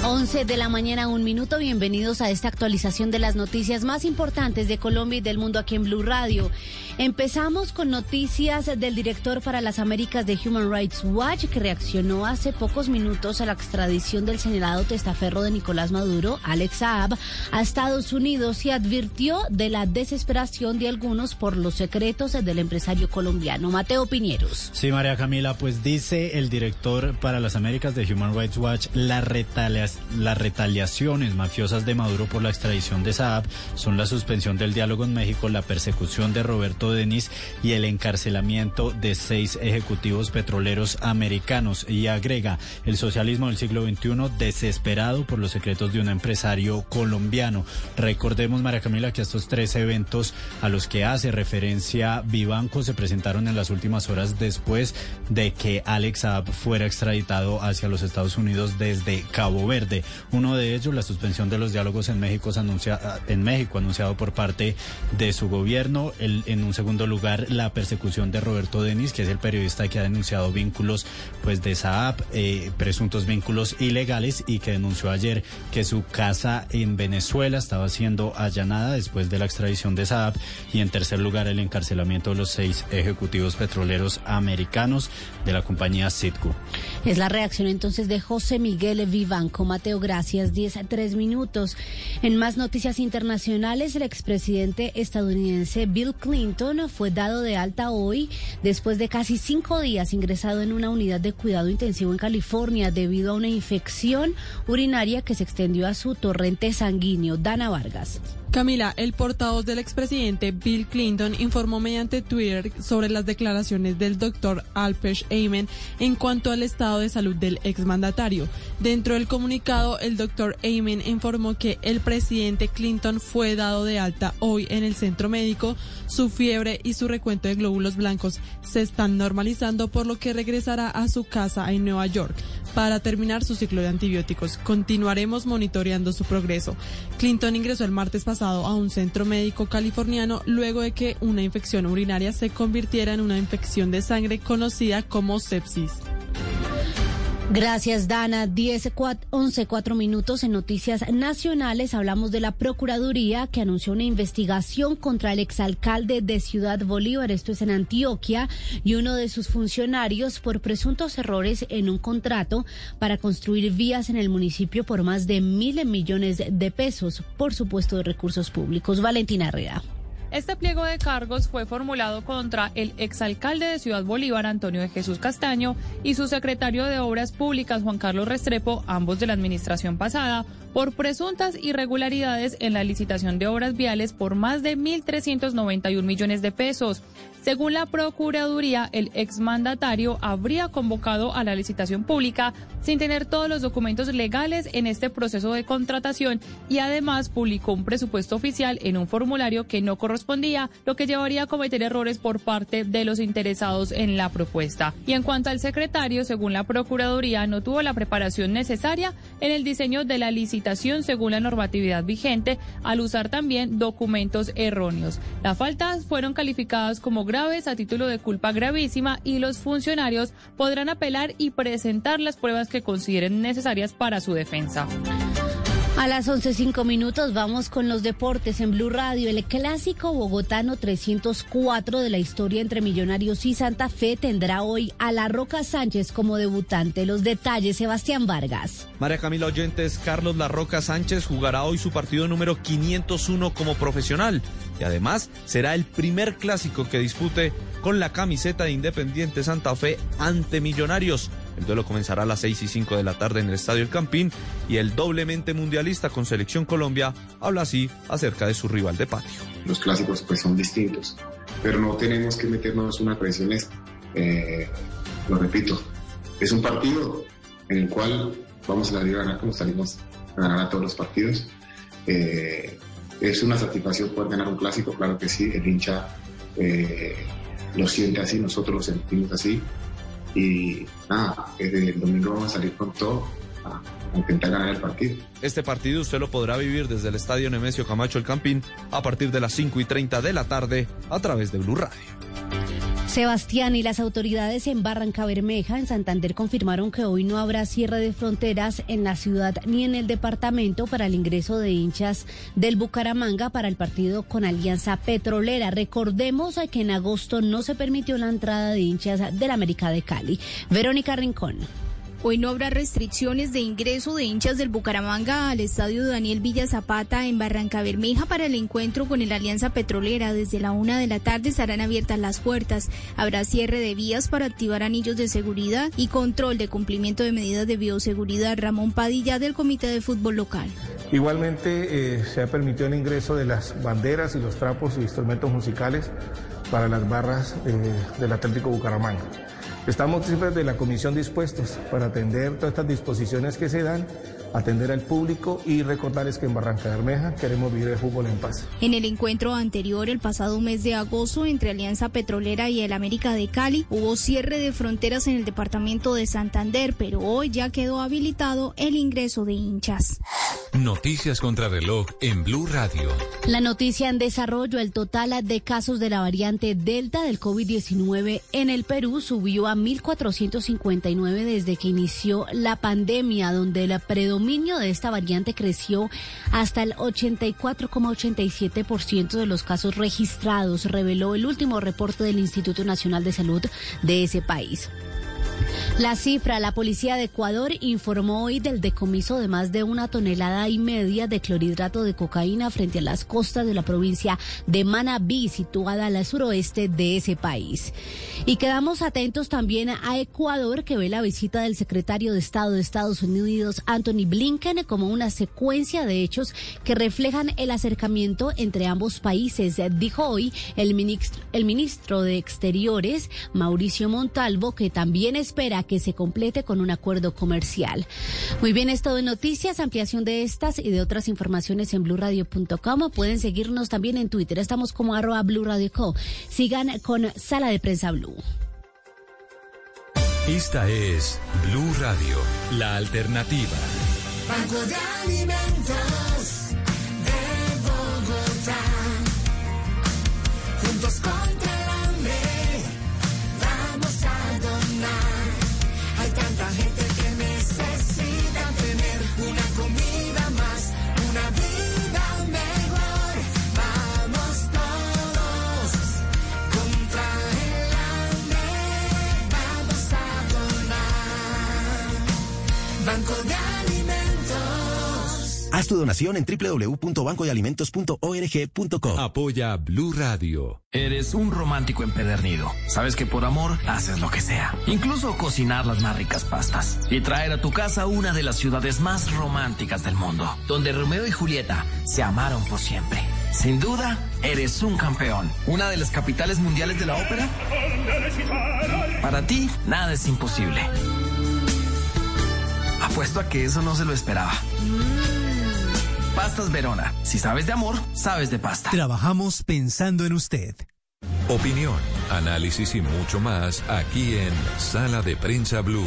11 de la mañana, un minuto. Bienvenidos a esta actualización de las noticias más importantes de Colombia y del mundo aquí en Blue Radio. Empezamos con noticias del director para las Américas de Human Rights Watch, que reaccionó hace pocos minutos a la extradición del señalado testaferro de Nicolás Maduro, Alex Saab, a Estados Unidos y advirtió de la desesperación de algunos por los secretos del empresario colombiano. Mateo Piñeros. Sí, María Camila, pues dice el director para las Américas de Human Rights Watch, las retaliaciones mafiosas de Maduro por la extradición de Saab son la suspensión del diálogo en México, la persecución de Roberto Denis y el encarcelamiento de seis ejecutivos petroleros americanos. Y agrega, el socialismo del siglo XXI desesperado por los secretos de un empresario colombiano. Recordemos, María Camila, que estos tres eventos a los que hace referencia Vivanco se presentaron en las últimas horas después de que Alex Saab fuera extraditado hacia los Estados Unidos desde Cabo Verde. Uno de ellos, la suspensión de los diálogos en México, anuncia, en México anunciado por parte de su gobierno. El, en un segundo lugar, la persecución de Roberto Denis, que es el periodista que ha denunciado vínculos pues de Saab, eh, presuntos vínculos ilegales y que denunció ayer que su casa en Venezuela estaba siendo allanada después de la extradición de Saab. Y en tercer lugar, el encarcelamiento de los seis ejecutivos petroleros americanos de la compañía Citgo. Es la reacción entonces de José Miguel Vivanco. Mateo, gracias. 10 a 3 minutos. En más noticias internacionales, el expresidente estadounidense Bill Clinton fue dado de alta hoy después de casi cinco días ingresado en una unidad de cuidado intensivo en California debido a una infección urinaria que se extendió a su torrente sanguíneo. Dana Vargas. Camila, el portavoz del expresidente Bill Clinton informó mediante Twitter sobre las declaraciones del doctor Alpesh Amen en cuanto al estado de salud del exmandatario. Dentro del comunicado, el doctor Amen informó que el presidente Clinton fue dado de alta hoy en el centro médico. Su fiebre y su recuento de glóbulos blancos se están normalizando, por lo que regresará a su casa en Nueva York para terminar su ciclo de antibióticos. Continuaremos monitoreando su progreso. Clinton ingresó el martes pasado a un centro médico californiano luego de que una infección urinaria se convirtiera en una infección de sangre conocida como sepsis. Gracias, Dana. 10, 11, 4 minutos en Noticias Nacionales. Hablamos de la Procuraduría que anunció una investigación contra el exalcalde de Ciudad Bolívar, esto es en Antioquia, y uno de sus funcionarios por presuntos errores en un contrato para construir vías en el municipio por más de mil millones de pesos, por supuesto, de recursos públicos. Valentina Herrera. Este pliego de cargos fue formulado contra el exalcalde de Ciudad Bolívar, Antonio de Jesús Castaño, y su secretario de Obras Públicas, Juan Carlos Restrepo, ambos de la administración pasada, por presuntas irregularidades en la licitación de obras viales por más de 1.391 millones de pesos. Según la Procuraduría, el exmandatario habría convocado a la licitación pública sin tener todos los documentos legales en este proceso de contratación y además publicó un presupuesto oficial en un formulario que no correspondía, lo que llevaría a cometer errores por parte de los interesados en la propuesta. Y en cuanto al secretario, según la Procuraduría, no tuvo la preparación necesaria en el diseño de la licitación según la normatividad vigente, al usar también documentos erróneos. Las faltas fueron calificadas como graves a título de culpa gravísima y los funcionarios podrán apelar y presentar las pruebas que consideren necesarias para su defensa. A las 11.05 minutos vamos con los deportes en Blue Radio. El clásico bogotano 304 de la historia entre Millonarios y Santa Fe tendrá hoy a La Roca Sánchez como debutante. Los detalles, Sebastián Vargas. María Camila Oyentes, Carlos La Roca Sánchez jugará hoy su partido número 501 como profesional y además será el primer clásico que dispute con la camiseta de Independiente Santa Fe ante Millonarios. El duelo comenzará a las 6 y 5 de la tarde en el Estadio El Campín y el doblemente mundialista con Selección Colombia habla así acerca de su rival de patio. Los clásicos pues son distintos, pero no tenemos que meternos una presión esta. Eh, lo repito, es un partido en el cual vamos a salir a ganar como salimos a ganar a todos los partidos. Eh, es una satisfacción poder ganar un clásico, claro que sí, el hincha eh, lo siente así, nosotros lo sentimos así. Y nada, el domingo vamos a salir con todo a, intentar ganar el partido. Este partido usted lo podrá vivir desde el Estadio Nemesio Camacho El Campín a partir de las 5 y 30 de la tarde a través de Blue Radio. Sebastián y las autoridades en Barranca Bermeja, en Santander, confirmaron que hoy no habrá cierre de fronteras en la ciudad ni en el departamento para el ingreso de hinchas del Bucaramanga para el partido con Alianza Petrolera. Recordemos que en agosto no se permitió la entrada de hinchas del América de Cali. Verónica Rincón. Hoy no habrá restricciones de ingreso de hinchas del Bucaramanga al estadio Daniel Villa Zapata en Barranca Bermeja para el encuentro con el Alianza Petrolera. Desde la una de la tarde estarán abiertas las puertas. Habrá cierre de vías para activar anillos de seguridad y control de cumplimiento de medidas de bioseguridad. Ramón Padilla del Comité de Fútbol Local. Igualmente eh, se ha permitido el ingreso de las banderas y los trapos y instrumentos musicales para las barras eh, del Atlético Bucaramanga. Estamos siempre de la comisión dispuestos para atender todas estas disposiciones que se dan, atender al público y recordarles que en Barranca Bermeja queremos vivir el fútbol en paz. En el encuentro anterior, el pasado mes de agosto, entre Alianza Petrolera y el América de Cali, hubo cierre de fronteras en el departamento de Santander, pero hoy ya quedó habilitado el ingreso de hinchas. Noticias contra reloj en Blue Radio. La noticia en desarrollo, el total de casos de la variante Delta del COVID-19 en el Perú subió a 1.459 desde que inició la pandemia, donde el predominio de esta variante creció hasta el 84,87% de los casos registrados, reveló el último reporte del Instituto Nacional de Salud de ese país. La cifra, la policía de Ecuador informó hoy del decomiso de más de una tonelada y media de clorhidrato de cocaína frente a las costas de la provincia de Manabí, situada al suroeste de ese país. Y quedamos atentos también a Ecuador, que ve la visita del secretario de Estado de Estados Unidos, Anthony Blinken, como una secuencia de hechos que reflejan el acercamiento entre ambos países, dijo hoy el ministro, el ministro de Exteriores, Mauricio Montalvo, que también espera que se complete con un acuerdo comercial. Muy bien, es todo en noticias, ampliación de estas y de otras informaciones en blurradio.com. Pueden seguirnos también en Twitter, estamos como arroba Blue Radio Co. Sigan con Sala de Prensa Blue. Esta es Blue Radio, la alternativa. Banco de Alimentos Haz tu donación en www.bancodealimentos.org.co. Apoya Blue Radio. Eres un romántico empedernido. Sabes que por amor haces lo que sea. Incluso cocinar las más ricas pastas. Y traer a tu casa una de las ciudades más románticas del mundo. Donde Romeo y Julieta se amaron por siempre. Sin duda, eres un campeón. Una de las capitales mundiales de la ópera. Para ti, nada es imposible. Apuesto a que eso no se lo esperaba. Pastas Verona. Si sabes de amor, sabes de pasta. Trabajamos pensando en usted. Opinión, análisis y mucho más aquí en Sala de Prensa Blue.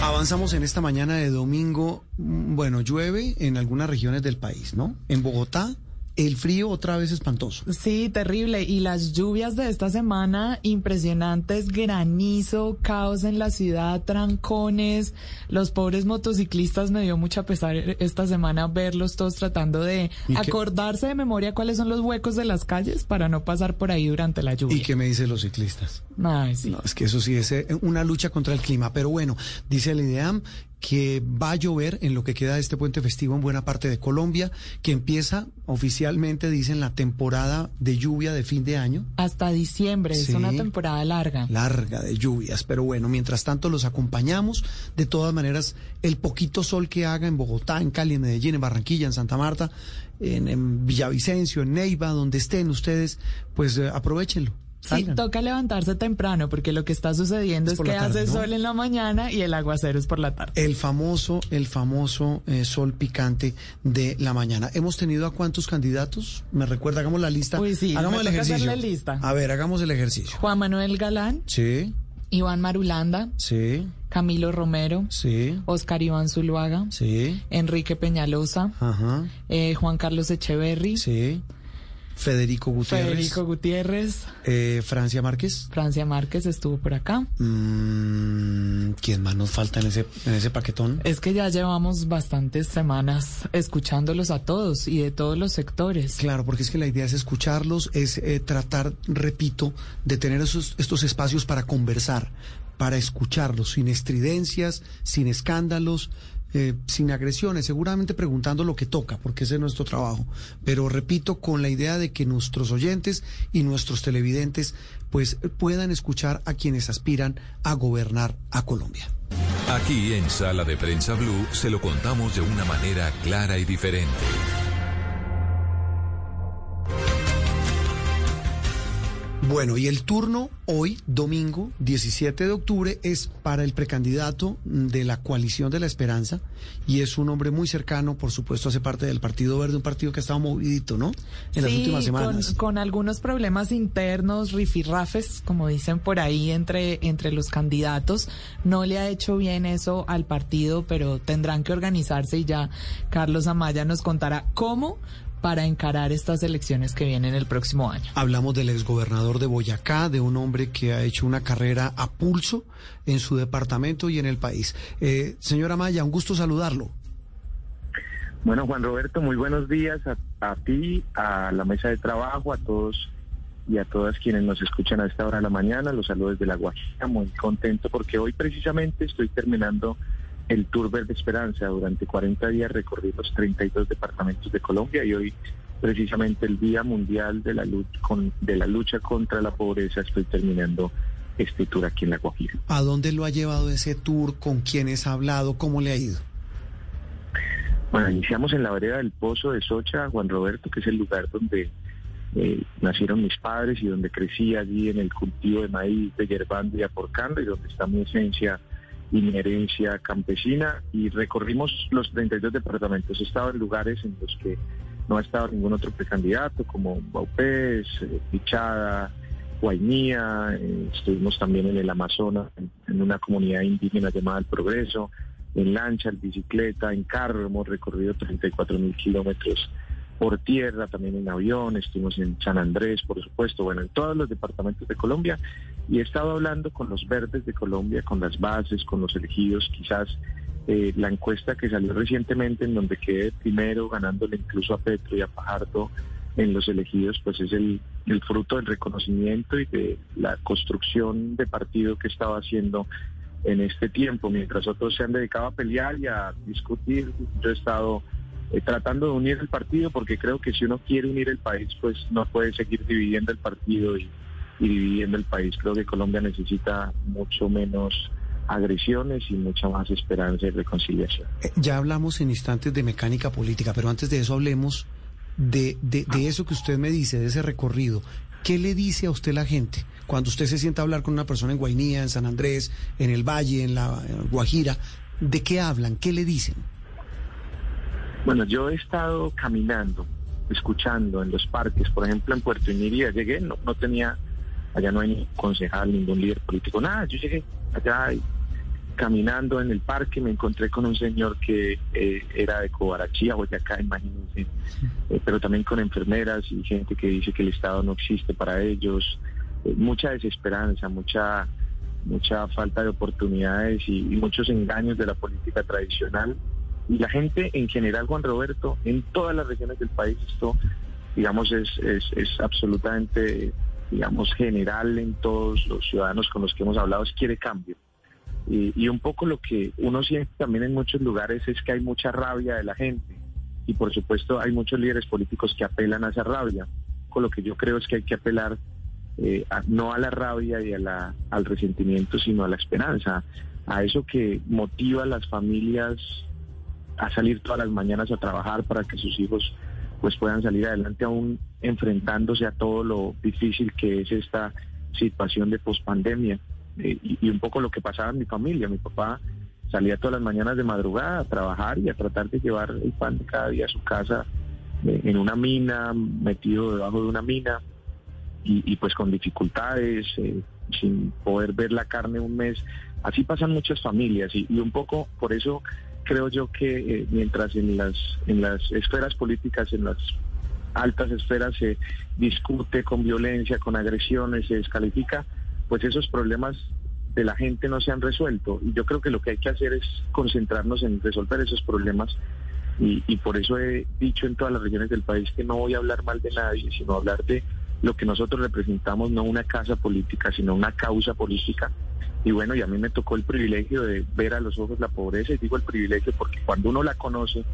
Avanzamos en esta mañana de domingo. Mm, Bueno, llueve en algunas regiones del país, ¿no? En Bogotá el frío otra vez espantoso. Sí, terrible. Y las lluvias de esta semana impresionantes, granizo, caos en la ciudad, trancones. Los pobres motociclistas me dio mucha pesar esta semana verlos todos tratando de acordarse de memoria cuáles son los huecos de las calles para no pasar por ahí durante la lluvia. ¿Y qué me dicen los ciclistas? Ay, sí. No, es que eso sí es eh, una lucha contra el clima. Pero bueno, dice el IDEAM que va a llover en lo que queda de este puente festivo en buena parte de Colombia, que empieza oficialmente, dicen, la temporada de lluvia de fin de año. Hasta diciembre, es una temporada larga. Larga de lluvias, pero bueno, mientras tanto los acompañamos. De todas maneras, el poquito sol que haga en Bogotá, en Cali, en Medellín, en Barranquilla, en Santa Marta, en, en Villavicencio, en Neiva, donde estén ustedes, pues eh, aprovechenlo. Sí, toca levantarse temprano porque lo que está sucediendo Es que tarde, hace ¿no? sol en la mañana y el aguacero es por la tarde. El famoso, el famoso eh, sol picante de la mañana. ¿Hemos tenido a cuántos candidatos? ¿Me recuerda? Hagamos la lista. Uy, sí, hagamos el ejercicio. la lista. A ver, hagamos el ejercicio. Juan Manuel Galán, Sí, Iván Marulanda, sí, Camilo Romero, sí, Oscar Iván Zuluaga, sí. Enrique Peñalosa, Ajá. eh, Juan Carlos Echeverry, Sí. Federico Gutiérrez. Federico Gutiérrez, Eh, Francia Márquez. Francia Márquez estuvo por acá. Mm, ¿Quién más nos falta en ese, en ese paquetón? Es que ya llevamos bastantes semanas escuchándolos a todos y de todos los sectores. Claro, porque es que la idea es escucharlos, es eh, tratar, repito, de tener esos, estos espacios para conversar, para escucharlos, sin estridencias, sin escándalos, eh, sin agresiones, seguramente preguntando lo que toca, porque ese es nuestro trabajo. Pero repito, con la idea de que nuestros oyentes y nuestros televidentes pues puedan escuchar a quienes aspiran a gobernar a Colombia. Aquí en Sala de Prensa Blue se lo contamos de una manera clara y diferente. Bueno, y el turno hoy, domingo 17 de octubre, es para el precandidato de la coalición de la esperanza y es un hombre muy cercano, por supuesto, hace parte del Partido Verde, un partido que ha estado movidito, ¿no? En las Sí, últimas con, semanas. con algunos problemas internos, rifirrafes, como dicen por ahí, entre, entre los candidatos. No le ha hecho bien eso al partido, pero tendrán que organizarse y ya Carlos Amaya nos contará cómo para encarar estas elecciones que vienen el próximo año. Hablamos del exgobernador de Boyacá, de un hombre que ha hecho una carrera a pulso en su departamento y en el país. Eh, señora Maya, un gusto saludarlo. Bueno, Juan Roberto, muy buenos días a, a ti, a la mesa de trabajo, a todos y a todas quienes nos escuchan a esta hora de la mañana. Los saludos desde La Guajira, muy contento porque hoy precisamente estoy terminando el Tour Verde Esperanza. Durante 40 días recorrí los 32 departamentos de Colombia y hoy precisamente el Día Mundial de la, lucha, con, de la lucha contra la pobreza estoy terminando este tour aquí en La Guajira. ¿A dónde lo ha llevado ese tour? ¿Con quiénes ha hablado? ¿Cómo le ha ido? Bueno, iniciamos en la vereda del Pozo de Socha, Juan Roberto, que es el lugar donde eh, nacieron mis padres y donde crecí allí en el cultivo de maíz, de yerbando y aporcando, y donde está mi esencia y mi herencia campesina. Y recorrimos los 32 departamentos. He estado en lugares en los que no ha estado ningún otro precandidato, como Baupés, eh, Pichada, Guainía, eh, estuvimos también en el Amazonas, en, en una comunidad indígena llamada El Progreso, en lancha, en bicicleta, en carro, hemos recorrido 34 mil kilómetros por tierra, también en avión, estuvimos en San Andrés, por supuesto, bueno, en todos los departamentos de Colombia. Y he estado hablando con los verdes de Colombia, con las bases, con los elegidos, quizás eh, la encuesta que salió recientemente en donde quedé primero ganándole incluso a Petro y a Fajardo en los elegidos, pues es el, el fruto del reconocimiento y de la construcción de partido que estaba haciendo en este tiempo, mientras otros se han dedicado a pelear y a discutir, yo he estado eh, tratando de unir el partido porque creo que si uno quiere unir el país, pues no puede seguir dividiendo el partido y, dividiendo el país. Creo que Colombia necesita mucho menos agresiones y mucha más esperanza y reconciliación. Eh, Ya hablamos en instantes de mecánica política, pero antes de eso hablemos de, de, de eso que usted me dice, de ese recorrido. ¿Qué le dice a usted la gente cuando usted se sienta a hablar con una persona en Guainía, en San Andrés, en el Valle, en la en Guajira? ¿De qué hablan? ¿Qué le dicen? Bueno, yo he estado caminando, escuchando en los parques, por ejemplo en Puerto Iniria, llegué, no, no tenía, allá no hay ni concejal, ningún líder político, nada, yo llegué allá y caminando en el parque me encontré con un señor que eh, era de Cobarachía, Boyacá, imagínense, eh, pero también con enfermeras y gente que dice que el Estado no existe para ellos, eh, mucha desesperanza, mucha mucha falta de oportunidades y, y muchos engaños de la política tradicional. Y la gente en general, Juan Roberto, en todas las regiones del país, esto, digamos, es, es, es absolutamente, digamos, general en todos los ciudadanos con los que hemos hablado, es quiere cambio. Y, y un poco lo que uno siente también en muchos lugares es que hay mucha rabia de la gente. Y por supuesto hay muchos líderes políticos que apelan a esa rabia. Con lo que yo creo es que hay que apelar eh, no a la rabia y a la, al resentimiento, sino a la esperanza, a eso que motiva a las familias a salir todas las mañanas a trabajar para que sus hijos pues puedan salir adelante aún enfrentándose a todo lo difícil que es esta situación de pospandemia Eh, y, un poco lo que pasaba en mi familia. Mi papá salía todas las mañanas de madrugada a trabajar y a tratar de llevar el pan de cada día a su casa eh, en una mina, metido debajo de una mina y, pues con dificultades, eh, sin poder ver la carne un mes. Así pasan muchas familias y un poco por eso creo yo que eh, mientras en las, en las esferas políticas, en las altas esferas se discute con violencia, con agresiones, se descalifica, pues esos problemas de la gente no se han resuelto. Y yo creo que lo que hay que hacer es concentrarnos en resolver esos problemas. Y, y por eso he dicho en todas las regiones del país que no voy a hablar mal de nadie, sino hablar de lo que nosotros representamos, no una casa política, sino una causa política. Y bueno, y a mí me tocó el privilegio de ver a los ojos la pobreza, y digo el privilegio porque cuando uno la conoce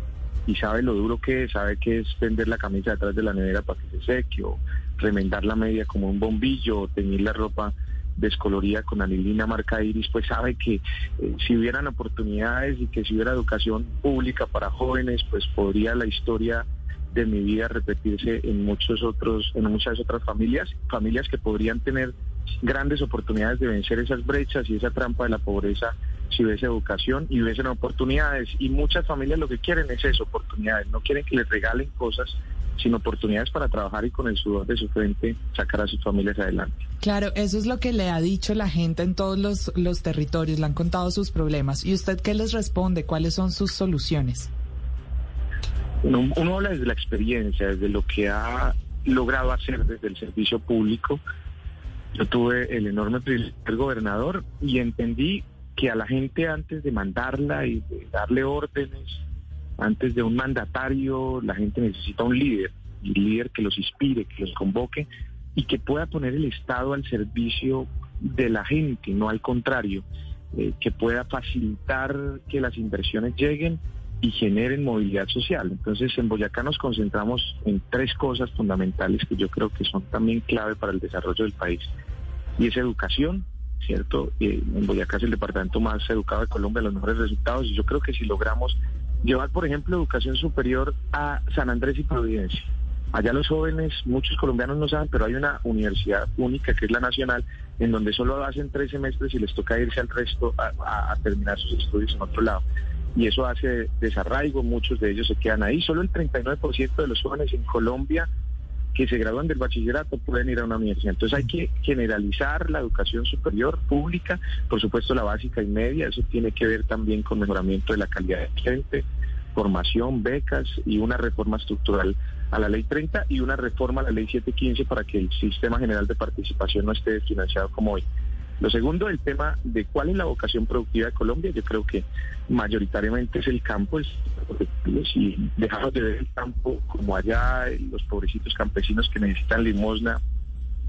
y sabe lo duro que es, sabe que es tender la camisa detrás de la nevera para que se seque, o remendar la media como un bombillo, o teñir la ropa descolorida con anilina marca iris, pues sabe que eh, si hubieran oportunidades y que si hubiera educación pública para jóvenes, pues podría la historia de mi vida repetirse en muchos otros, en muchas otras familias, familias que podrían tener grandes oportunidades de vencer esas brechas y esa trampa de la pobreza si hubiese educación y hubiesen oportunidades. Y muchas familias lo que quieren es eso, oportunidades. No quieren que les regalen cosas, sino oportunidades para trabajar y con el sudor de su frente sacar a sus familias adelante. Claro, eso es lo que le ha dicho la gente en todos los, los territorios, le han contado sus problemas. ¿Y usted qué les responde? ¿Cuáles son sus soluciones? Uno, uno habla desde la experiencia, desde lo que ha logrado hacer desde el servicio público. Yo tuve el enorme privilegio de ser gobernador y entendí que a la gente antes de mandarla y de darle órdenes, antes de un mandatario, la gente necesita un líder, un líder que los inspire, que los convoque y que pueda poner el Estado al servicio de la gente, no al contrario, eh, que pueda facilitar que las inversiones lleguen y generen movilidad social. Entonces, en Boyacá nos concentramos en tres cosas fundamentales que yo creo que son también clave para el desarrollo del país. Y es educación, ¿cierto? Eh, en Boyacá es el departamento más educado de Colombia, los mejores resultados. Y yo creo que si logramos llevar, por ejemplo, educación superior a San Andrés y Providencia, Allá los jóvenes, muchos colombianos no saben, pero hay una universidad única que es la nacional, en donde solo hacen tres semestres y les toca irse al resto a, terminar sus estudios en otro lado. Y eso hace desarraigo, muchos de ellos se quedan ahí. Solo el 39% de los jóvenes en Colombia que se gradúan del bachillerato pueden ir a una universidad. Entonces hay que generalizar la educación superior pública, por supuesto la básica y media, eso tiene que ver también con mejoramiento de la calidad de gente, formación, becas y una reforma estructural a la ley 30 y una reforma a la ley 715 para que el sistema general de participación no esté financiado como hoy. Lo segundo, el tema de cuál es la vocación productiva de Colombia. Yo creo que mayoritariamente es el campo. Es, si dejamos de ver el campo como allá, los pobrecitos campesinos que necesitan limosna,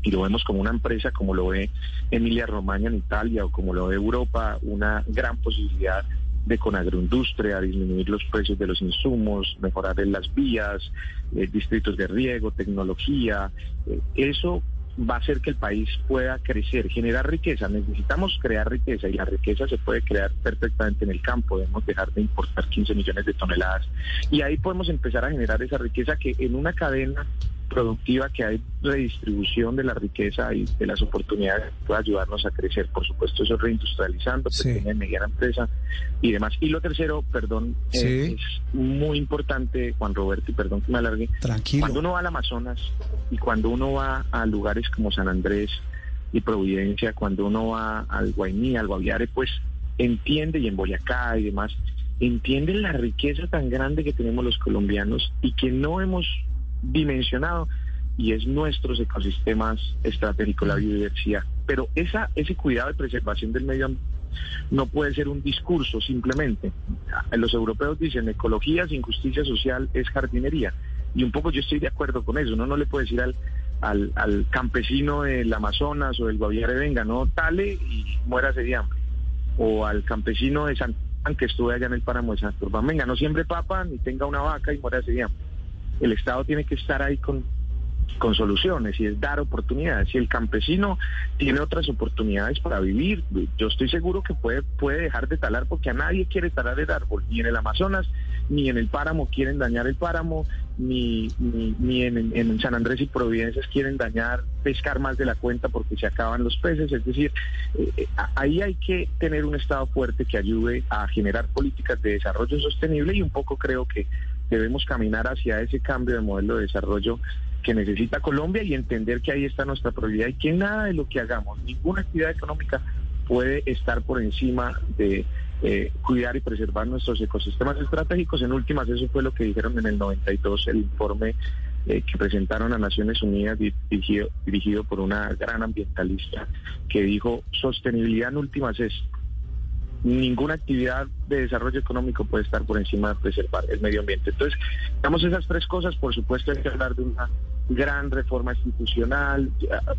y lo vemos como una empresa, como lo ve Emilia Romagna en Italia o como lo ve Europa, una gran posibilidad de con agroindustria, disminuir los precios de los insumos, mejorar en las vías, eh, distritos de riego, tecnología. Eh, eso va a hacer que el país pueda crecer, generar riqueza. Necesitamos crear riqueza y la riqueza se puede crear perfectamente en el campo. Debemos dejar de importar 15 millones de toneladas. Y ahí podemos empezar a generar esa riqueza que en una cadena productiva que hay redistribución de la riqueza y de las oportunidades puede ayudarnos a crecer. Por supuesto, eso reindustrializando, pequeña y mediana empresa y demás. Y lo tercero, perdón, eh, es muy importante, Juan Roberto, y perdón que me alargue. Tranquilo. Cuando uno va al Amazonas y cuando uno va a lugares como San Andrés y Providencia, cuando uno va al Guainí, al Guaviare, pues entiende, y en Boyacá y demás, entienden la riqueza tan grande que tenemos los colombianos y que no hemos dimensionado y es nuestros ecosistemas estratégicos, la biodiversidad. Pero esa, ese cuidado de preservación del medio ambiente no puede ser un discurso simplemente. Los europeos dicen ecología sin justicia social es jardinería. Y un poco yo estoy de acuerdo con eso. Uno no le puede decir al, al, al campesino del Amazonas o del Guaviare, venga, no tale y muérase de hambre. O al campesino de San que estuve allá en el páramo de San Turbán, venga, no siembre papa ni tenga una vaca y muérase de hambre. El Estado tiene que estar ahí con, con soluciones y es dar oportunidades. Si el campesino tiene otras oportunidades para vivir, yo estoy seguro que puede, puede dejar de talar porque a nadie quiere talar el árbol, ni en el Amazonas, ni en el páramo quieren dañar el páramo, ni, ni, ni en, en San Andrés y Providencias quieren dañar, pescar más de la cuenta porque se acaban los peces. Es decir, eh, eh, ahí hay que tener un Estado fuerte que ayude a generar políticas de desarrollo sostenible y un poco creo que debemos caminar hacia ese cambio de modelo de desarrollo que necesita Colombia y entender que ahí está nuestra prioridad y que nada de lo que hagamos, ninguna actividad económica puede estar por encima de eh, cuidar y preservar nuestros ecosistemas estratégicos. En últimas, eso fue lo que dijeron en el 92, el informe eh, que presentaron a Naciones Unidas dirigido, dirigido por una gran ambientalista que dijo, sostenibilidad en últimas es ninguna actividad de desarrollo económico puede estar por encima de preservar el medio ambiente. Entonces, digamos esas tres cosas, por supuesto hay que hablar de una gran reforma institucional.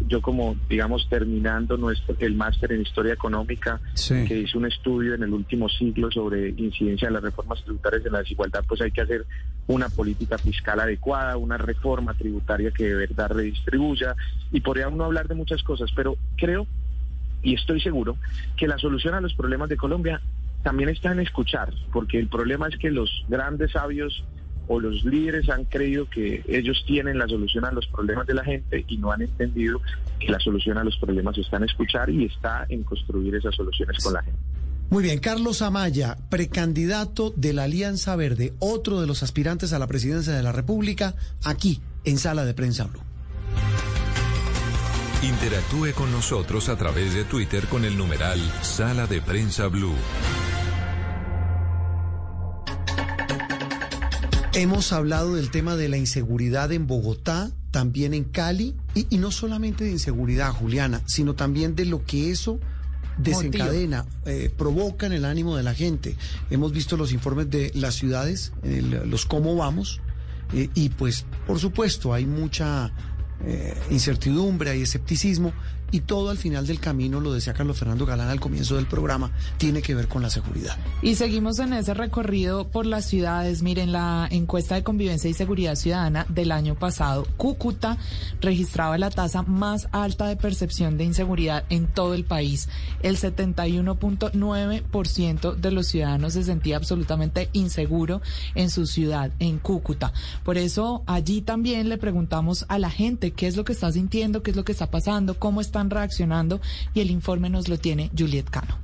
Yo como, digamos, terminando nuestro el máster en Historia Económica, que hizo un estudio en el último siglo sobre incidencia de las reformas tributarias en la desigualdad, pues hay que hacer una política fiscal adecuada, una reforma tributaria que de verdad redistribuya, y podría uno hablar de muchas cosas, pero creo y estoy seguro que la solución a los problemas de Colombia también está en escuchar, porque el problema es que los grandes sabios o los líderes han creído que ellos tienen la solución a los problemas de la gente y no han entendido que la solución a los problemas está en escuchar y está en construir esas soluciones con la gente. Muy bien, Carlos Amaya, precandidato de la Alianza Verde, otro de los aspirantes a la presidencia de la República, aquí en Sala de Prensa Blue. Interactúe con nosotros a través de Twitter con el numeral Sala de Prensa Blue. Hemos hablado del tema de la inseguridad en Bogotá, también en Cali, y, no solamente de inseguridad, Juliana, sino también de lo que eso desencadena, eh, provoca en el ánimo de la gente. Hemos visto los informes de las ciudades, los cómo vamos, eh, y pues, por supuesto, hay mucha eh, incertidumbre, hay escepticismo, y todo al final del camino, lo decía Carlos Fernando Galán al comienzo del programa, tiene que ver con la seguridad. Y seguimos en ese recorrido por las ciudades. Miren, la encuesta de convivencia y seguridad ciudadana del año pasado, Cúcuta registraba la tasa más alta de percepción de inseguridad en todo el país. El 71.9% de los ciudadanos se sentía absolutamente inseguro en su ciudad, en Cúcuta. Por eso allí también le preguntamos a la gente qué es lo que está sintiendo, qué es lo que está pasando, cómo están reaccionando y el informe nos lo tiene Juliet Cano.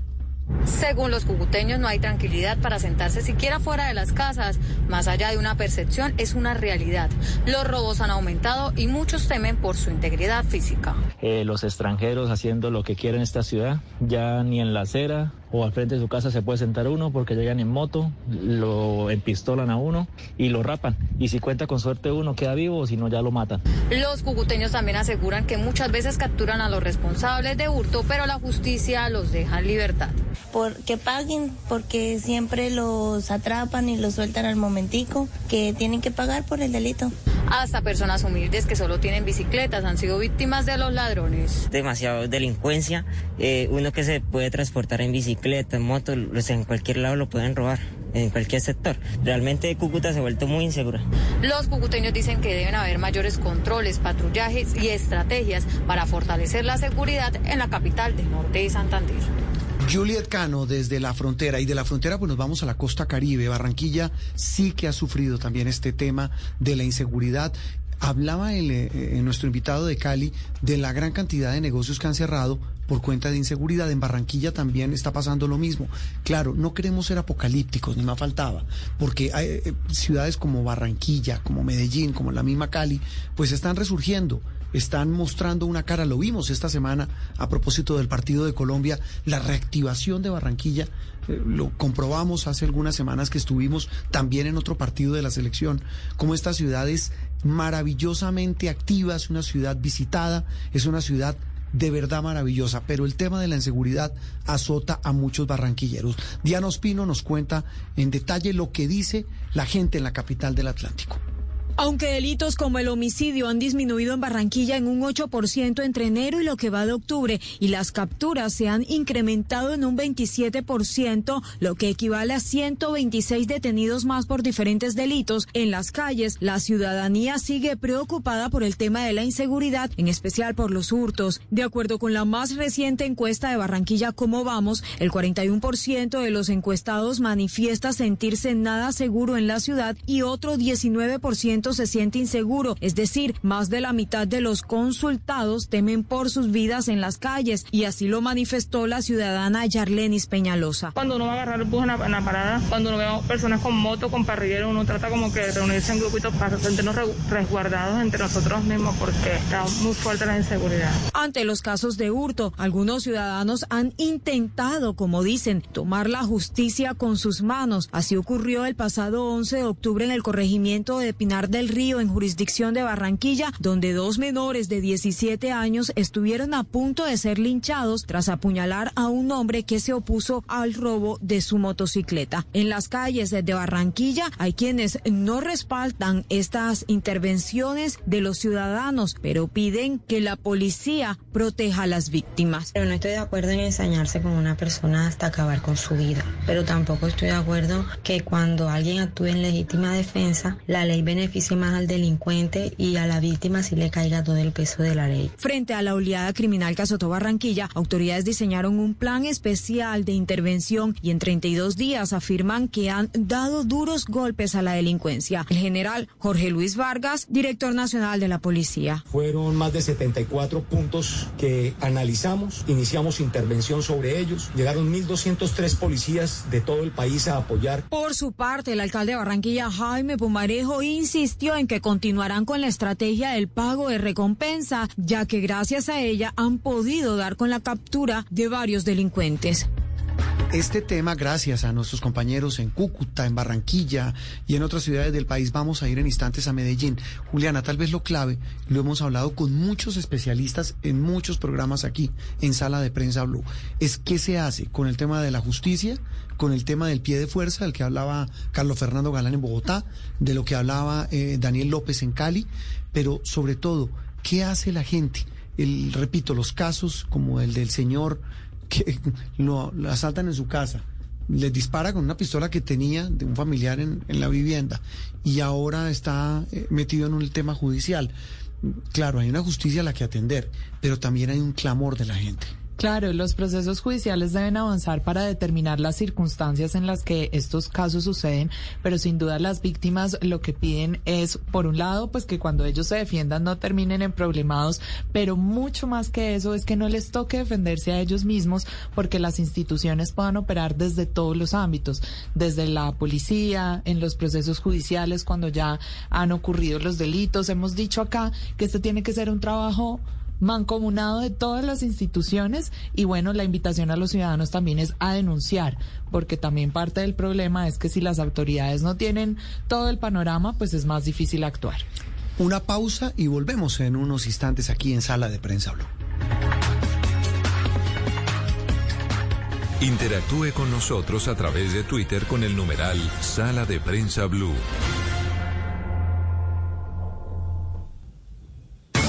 Según los cucuteños, no hay tranquilidad para sentarse siquiera fuera de las casas. Más allá de una percepción, es una realidad. Los robos han aumentado y muchos temen por su integridad física. eh, los extranjeros haciendo lo que quieren en esta ciudad. Ya ni en la acera o al frente de su casa se puede sentar uno porque llegan en moto, lo empistolan a uno y lo rapan. Y si cuenta con suerte uno queda vivo o si no ya lo matan. Los cucuteños también aseguran que muchas veces capturan a los responsables de hurto, pero la justicia los deja en libertad. por que paguen, porque siempre los atrapan y los sueltan al momentico, que tienen que pagar por el delito. Hasta personas humildes que solo tienen bicicletas han sido víctimas de los ladrones. demasiada delincuencia. eh, uno que se puede transportar en bicicleta, en moto, o sea, en cualquier lado lo pueden robar, en cualquier sector. Realmente Cúcuta se ha vuelto muy insegura. Los cucuteños dicen que deben haber mayores controles, patrullajes y estrategias para fortalecer la seguridad en la capital del norte de Santander. Juliet Cano desde la frontera y de la frontera pues nos vamos a la costa caribe. Barranquilla sí que ha sufrido también este tema de la inseguridad. Hablaba el, eh, eh, nuestro invitado de Cali de la gran cantidad de negocios que han cerrado por cuenta de inseguridad. En Barranquilla también está pasando lo mismo. Claro, no queremos ser apocalípticos, ni más faltaba, porque hay, eh, ciudades como Barranquilla, como Medellín, como la misma Cali, pues están resurgiendo están mostrando una cara, lo vimos esta semana a propósito del partido de Colombia, la reactivación de Barranquilla, eh, lo comprobamos hace algunas semanas que estuvimos también en otro partido de la selección, como esta ciudad es maravillosamente activa, es una ciudad visitada, es una ciudad de verdad maravillosa, pero el tema de la inseguridad azota a muchos barranquilleros. Diana Ospino nos cuenta en detalle lo que dice la gente en la capital del Atlántico. Aunque delitos como el homicidio han disminuido en Barranquilla en un 8% entre enero y lo que va de octubre y las capturas se han incrementado en un 27%, lo que equivale a 126 detenidos más por diferentes delitos en las calles, la ciudadanía sigue preocupada por el tema de la inseguridad, en especial por los hurtos. De acuerdo con la más reciente encuesta de Barranquilla Cómo Vamos, el 41% de los encuestados manifiesta sentirse nada seguro en la ciudad y otro 19% se siente inseguro, es decir, más de la mitad de los consultados temen por sus vidas en las calles y así lo manifestó la ciudadana Yarlenis Peñalosa. Cuando uno va a agarrar el bus en la, en la parada, cuando uno ve a personas con moto, con parrillero, uno trata como que de reunirse en grupitos para sentirnos re- resguardados entre nosotros mismos porque está muy fuerte la inseguridad. Ante los casos de hurto, algunos ciudadanos han intentado, como dicen, tomar la justicia con sus manos. Así ocurrió el pasado 11 de octubre en el corregimiento de Pinar del Río, en jurisdicción de Barranquilla, donde dos menores de 17 años estuvieron a punto de ser linchados tras apuñalar a un hombre que se opuso al robo de su motocicleta. En las calles de Barranquilla hay quienes no respaldan estas intervenciones de los ciudadanos, pero piden que la policía proteja a las víctimas. Pero no estoy de acuerdo en ensañarse con una persona hasta acabar con su vida. Pero tampoco estoy de acuerdo que cuando alguien actúe en legítima defensa, la ley beneficie más al delincuente y a la víctima si le caiga todo el peso de la ley. Frente a la oleada criminal que azotó Barranquilla, autoridades diseñaron un plan especial de intervención y en 32 días afirman que han dado duros golpes a la delincuencia. El general Jorge Luis Vargas, director nacional de la policía. Fueron más de 74 puntos que analizamos, iniciamos intervención sobre ellos. Llegaron 1.203 policías de todo el país a apoyar. Por su parte, el alcalde de Barranquilla, Jaime Pumarejo, en que continuarán con la estrategia del pago de recompensa, ya que gracias a ella han podido dar con la captura de varios delincuentes. Este tema, gracias a nuestros compañeros en Cúcuta, en Barranquilla y en otras ciudades del país, vamos a ir en instantes a Medellín. Juliana, tal vez lo clave, lo hemos hablado con muchos especialistas en muchos programas aquí en Sala de Prensa Blue, es qué se hace con el tema de la justicia, con el tema del pie de fuerza, del que hablaba Carlos Fernando Galán en Bogotá, de lo que hablaba eh, Daniel López en Cali, pero sobre todo, ¿qué hace la gente? El, repito, los casos como el del señor que lo, asaltan en su casa, les dispara con una pistola que tenía de un familiar en, en la vivienda y ahora está eh, metido en un tema judicial. Claro, hay una justicia a la que atender, pero también hay un clamor de la gente. Claro, los procesos judiciales deben avanzar para determinar las circunstancias en las que estos casos suceden, pero sin duda las víctimas lo que piden es, por un lado, pues que cuando ellos se defiendan no terminen en problemados, pero mucho más que eso es que no les toque defenderse a ellos mismos porque las instituciones puedan operar desde todos los ámbitos, desde la policía, en los procesos judiciales cuando ya han ocurrido los delitos. Hemos dicho acá que este tiene que ser un trabajo mancomunado de todas las instituciones y bueno, la invitación a los ciudadanos también es a denunciar, porque también parte del problema es que si las autoridades no tienen todo el panorama, pues es más difícil actuar. Una pausa y volvemos en unos instantes aquí en Sala de Prensa Blue. Interactúe con nosotros a través de Twitter con el numeral Sala de Prensa Blue.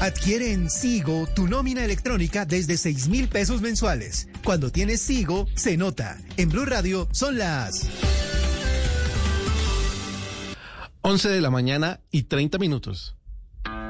Adquiere en Sigo tu nómina electrónica desde 6 mil pesos mensuales. Cuando tienes Sigo, se nota. En Blue Radio son las 11 de la mañana y 30 minutos.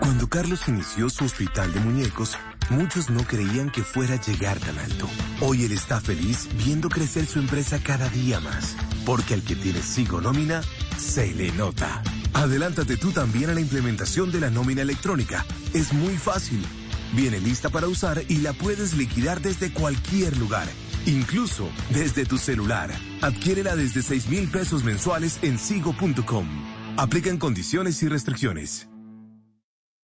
Cuando Carlos inició su hospital de muñecos, Muchos no creían que fuera a llegar tan alto. Hoy él está feliz viendo crecer su empresa cada día más, porque al que tiene Sigo Nómina, se le nota. Adelántate tú también a la implementación de la nómina electrónica. Es muy fácil. Viene lista para usar y la puedes liquidar desde cualquier lugar, incluso desde tu celular. Adquiérela desde 6 mil pesos mensuales en sigo.com. Aplican condiciones y restricciones.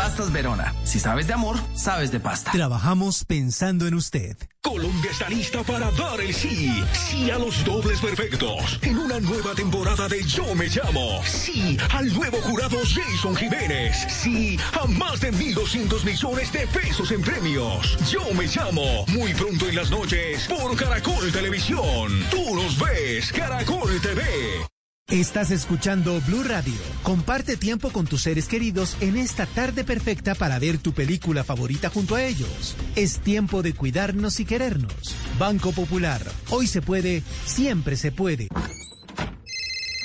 Pastas Verona. Si sabes de amor, sabes de pasta. Trabajamos pensando en usted. Colombia está lista para dar el sí. Sí a los dobles perfectos. En una nueva temporada de Yo Me Llamo. Sí al nuevo jurado Jason Jiménez. Sí a más de 1.200 millones de pesos en premios. Yo Me Llamo. Muy pronto en las noches por Caracol Televisión. Tú nos ves, Caracol TV. Estás escuchando Blue Radio. Comparte tiempo con tus seres queridos en esta tarde perfecta para ver tu película favorita junto a ellos. Es tiempo de cuidarnos y querernos. Banco Popular. Hoy se puede, siempre se puede.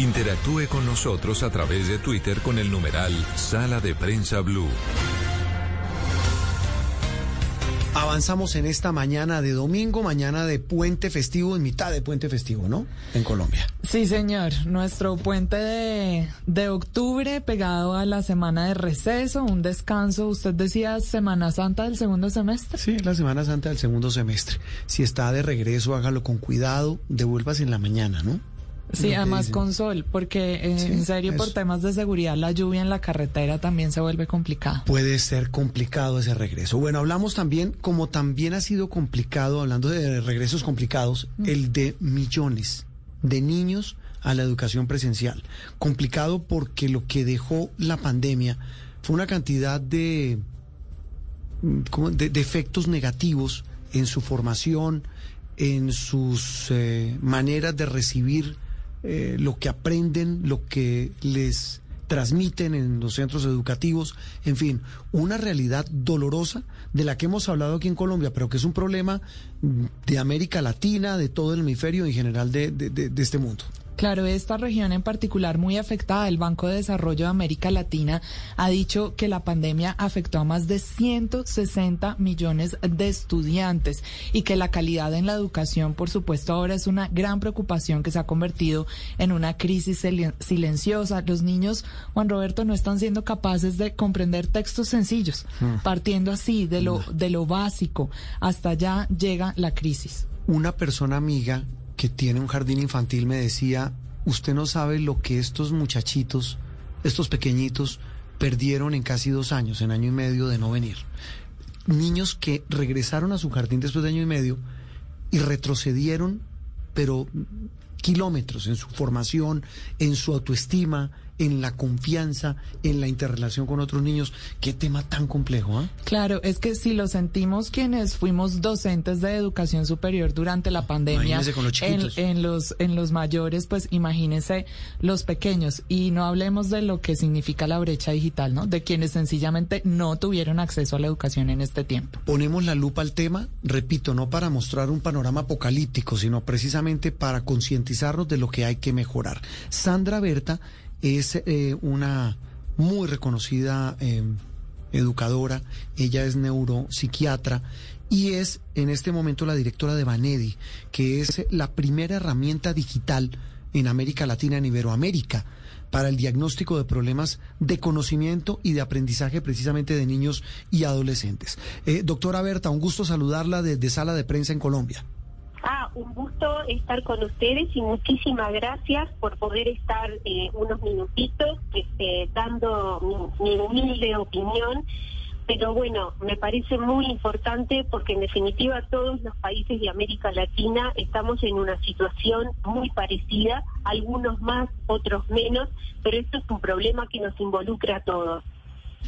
Interactúe con nosotros a través de Twitter con el numeral Sala de Prensa Blue. Avanzamos en esta mañana de domingo, mañana de puente festivo, en mitad de puente festivo, ¿no? En Colombia. Sí, señor. Nuestro puente de, de octubre pegado a la semana de receso, un descanso. Usted decía Semana Santa del segundo semestre. Sí, la Semana Santa del segundo semestre. Si está de regreso, hágalo con cuidado, devuélvase en la mañana, ¿no? Sí, además con sol, porque eh, sí, en serio eso. por temas de seguridad la lluvia en la carretera también se vuelve complicada. Puede ser complicado ese regreso. Bueno, hablamos también, como también ha sido complicado, hablando de regresos complicados, mm. el de millones de niños a la educación presencial. Complicado porque lo que dejó la pandemia fue una cantidad de, de, de efectos negativos en su formación, en sus eh, maneras de recibir eh, lo que aprenden, lo que les transmiten en los centros educativos, en fin, una realidad dolorosa de la que hemos hablado aquí en Colombia, pero que es un problema de América Latina, de todo el hemisferio en general de, de, este mundo. Claro, esta región en particular muy afectada, el Banco de Desarrollo de América Latina ha dicho que la pandemia afectó a más de 160 millones de estudiantes y que la calidad en la educación, por supuesto, ahora es una gran preocupación que se ha convertido en una crisis silenciosa. Los niños, Juan Roberto, no están siendo capaces de comprender textos sencillos, hmm. partiendo así de lo, de lo básico. Hasta allá llega la crisis. Una persona amiga que tiene un jardín infantil me decía, usted no sabe lo que estos muchachitos, estos pequeñitos, perdieron en casi dos años, en año y medio de no venir. Niños que regresaron a su jardín después de año y medio y retrocedieron, pero kilómetros en su formación, en su autoestima, en la confianza, en la interrelación con otros niños. Qué tema tan complejo, ¿eh? Claro, es que si lo sentimos quienes fuimos docentes de educación superior durante la pandemia, con los en, en, los en los mayores, pues imagínense los pequeños y no hablemos de lo que significa la brecha digital, ¿no? De quienes sencillamente no tuvieron acceso a la educación en este tiempo. Ponemos la lupa al tema, repito, no para mostrar un panorama apocalíptico, sino precisamente para concientizarnos de lo que hay que mejorar. Sandra Berta es eh, una muy reconocida eh, educadora, ella es neuropsiquiatra y es en este momento la directora de Banedi, que es la primera herramienta digital en América Latina, en Iberoamérica, para el diagnóstico de problemas de conocimiento y de aprendizaje precisamente de niños y adolescentes. Eh, doctora Berta, un gusto saludarla desde Sala de Prensa en Colombia. Ah, un gusto estar con ustedes y muchísimas gracias por poder estar eh, unos minutitos este, dando mi humilde opinión. Pero bueno, me parece muy importante porque en definitiva todos los países de América Latina estamos en una situación muy parecida, algunos más, otros menos, pero esto es un problema que nos involucra a todos.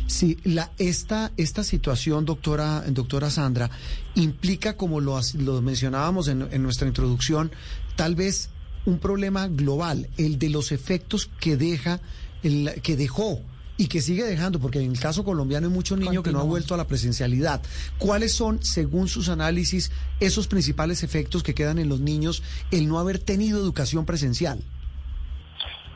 Sí, la, esta, esta situación, doctora, doctora Sandra, implica, como lo, lo mencionábamos en, en nuestra introducción, tal vez un problema global, el de los efectos que deja, el, que dejó y que sigue dejando, porque en el caso colombiano hay muchos niños que no han vuelto a la presencialidad. ¿Cuáles son, según sus análisis, esos principales efectos que quedan en los niños el no haber tenido educación presencial?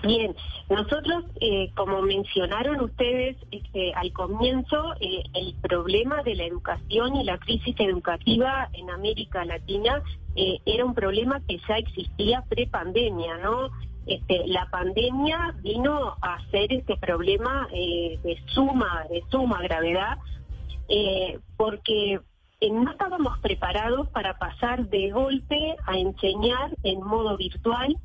Bien, nosotros, eh, como mencionaron ustedes este, al comienzo, eh, el problema de la educación y la crisis educativa en América Latina eh, era un problema que ya existía pre-pandemia, ¿no? Este, la pandemia vino a hacer este problema de suma, de suma gravedad, porque no estábamos preparados para pasar de golpe a enseñar en modo virtual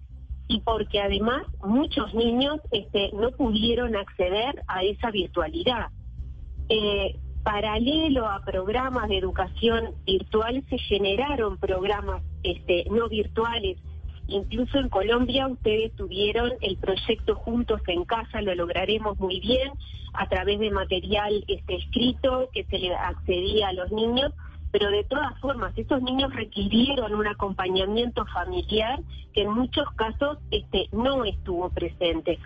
y porque además muchos niños este, no pudieron acceder a esa virtualidad. Eh, paralelo a programas de educación virtual se generaron programas este, no virtuales. Incluso en Colombia ustedes tuvieron el proyecto Juntos en Casa, lo lograremos muy bien a través de material este, escrito que se le accedía a los niños pero de todas formas estos niños requirieron un acompañamiento familiar que en muchos casos este no estuvo presente.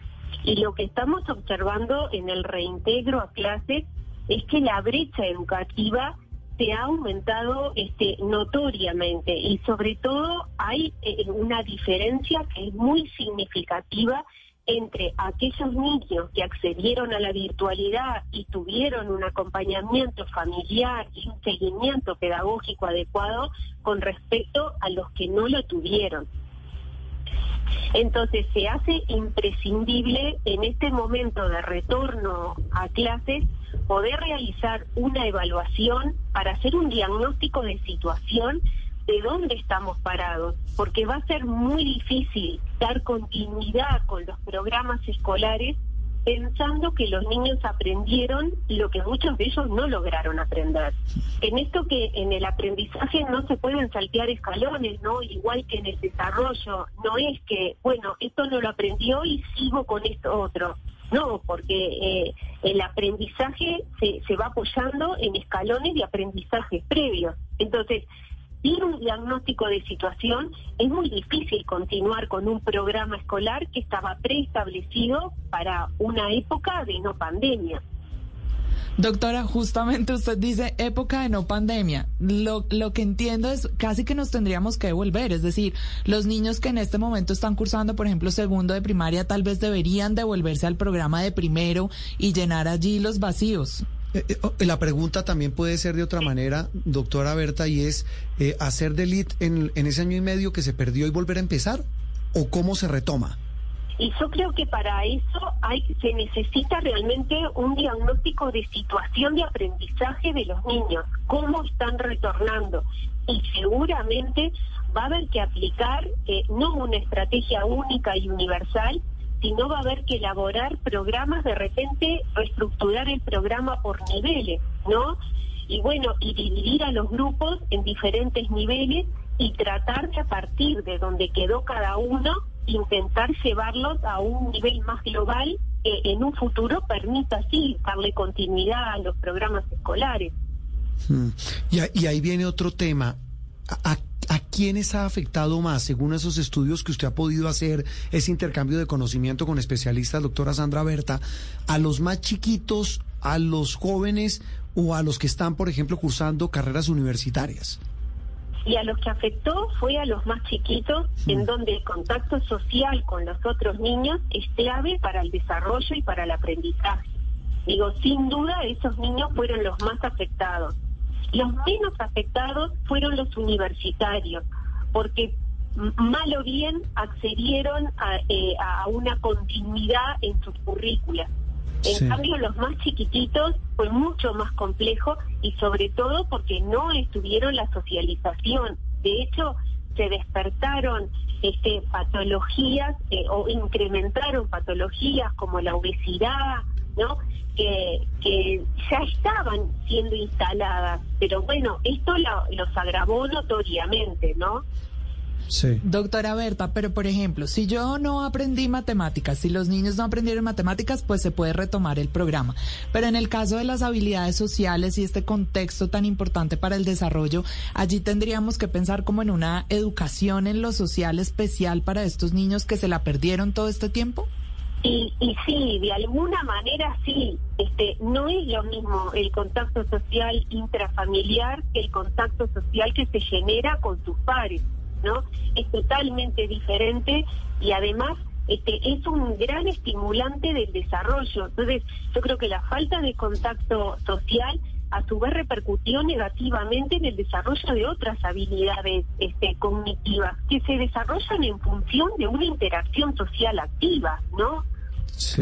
Y lo que estamos observando en el reintegro a clases es que la brecha educativa se ha aumentado este notoriamente y sobre todo hay eh, una diferencia que es muy significativa entre aquellos niños que accedieron a la virtualidad y tuvieron un acompañamiento familiar y un seguimiento pedagógico adecuado con respecto a los que no lo tuvieron. Entonces se hace imprescindible en este momento de retorno a clases poder realizar una evaluación para hacer un diagnóstico de situación de dónde estamos parados, porque va a ser muy difícil dar continuidad con los programas escolares pensando que los niños aprendieron lo que muchos de ellos no lograron aprender. En esto que en el aprendizaje no se pueden saltear escalones, ¿no? Igual que en el desarrollo, no es que, bueno, esto no lo aprendió y sigo con esto otro. No, porque eh, el aprendizaje se, se va apoyando en escalones de aprendizaje previos. Entonces, sin un diagnóstico de situación, es muy difícil continuar con un programa escolar que estaba preestablecido para una época de no pandemia. Doctora, justamente usted dice época de no pandemia. Lo, lo que entiendo es casi que nos tendríamos que devolver. Es decir, los niños que en este momento están cursando, por ejemplo, segundo de primaria, tal vez deberían devolverse al programa de primero y llenar allí los vacíos. Eh, eh, oh, la pregunta también puede ser de otra manera, doctora Berta, y es eh, hacer de en, en ese año y medio que se perdió y volver a empezar, o cómo se retoma. Y yo creo que para eso hay, se necesita realmente un diagnóstico de situación de aprendizaje de los niños, cómo están retornando. Y seguramente va a haber que aplicar no una estrategia única y universal, no va a haber que elaborar programas, de repente reestructurar el programa por niveles, ¿no? Y bueno, y dividir a los grupos en diferentes niveles y tratar de a partir de donde quedó cada uno, intentar llevarlos a un nivel más global que en un futuro permita así darle continuidad a los programas escolares. Hmm. Y, ahí viene otro tema. ¿A ¿A quiénes ha afectado más, según esos estudios que usted ha podido hacer, ese intercambio de conocimiento con especialistas, doctora Sandra Berta, a los más chiquitos, a los jóvenes o a los que están, por ejemplo, cursando carreras universitarias? Y a los que afectó fue a los más chiquitos, en mm. donde el contacto social con los otros niños es clave para el desarrollo y para el aprendizaje. Digo, sin duda esos niños fueron los más afectados. Los menos afectados fueron los universitarios, porque mal o bien accedieron a, eh, una continuidad en sus currículas. En cambio, los más chiquititos fue mucho más complejo y sobre todo porque no estuvieron la socialización. De hecho, se despertaron este, patologías eh, o incrementaron patologías como la obesidad, ¿no? Que, que ya estaban siendo instaladas, pero bueno, esto lo- los agravó notoriamente, ¿no? Sí. Doctora Berta, pero por ejemplo, si yo no aprendí matemáticas, si los niños no aprendieron matemáticas, pues se puede retomar el programa. Pero en el caso de las habilidades sociales y este contexto tan importante para el desarrollo, allí tendríamos que pensar como en una educación en lo social especial para estos niños que se la perdieron todo este tiempo. Y, sí, de alguna manera sí, este, no es lo mismo el contacto social intrafamiliar que el contacto social que se genera con tus pares, ¿no? Es totalmente diferente y además este, es un gran estimulante del desarrollo. Entonces, yo creo que la falta de contacto social a su vez repercutió negativamente en el desarrollo de otras habilidades este, cognitivas que se desarrollan en función de una interacción social activa, ¿no? Sí.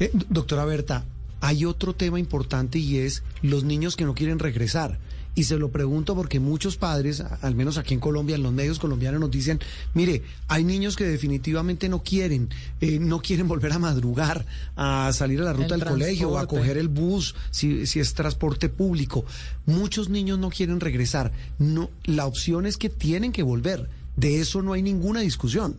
Eh, doctora Berta, hay otro tema importante y es los niños que no quieren regresar. Y se lo pregunto porque muchos padres, al menos aquí en Colombia, en los medios colombianos nos dicen, mire, hay niños que definitivamente no quieren, eh, no quieren volver a madrugar, a salir a la ruta El del colegio, o a coger el bus, si, si es transporte público. Muchos niños no quieren regresar. No, la opción es que tienen que volver. De eso no hay ninguna discusión.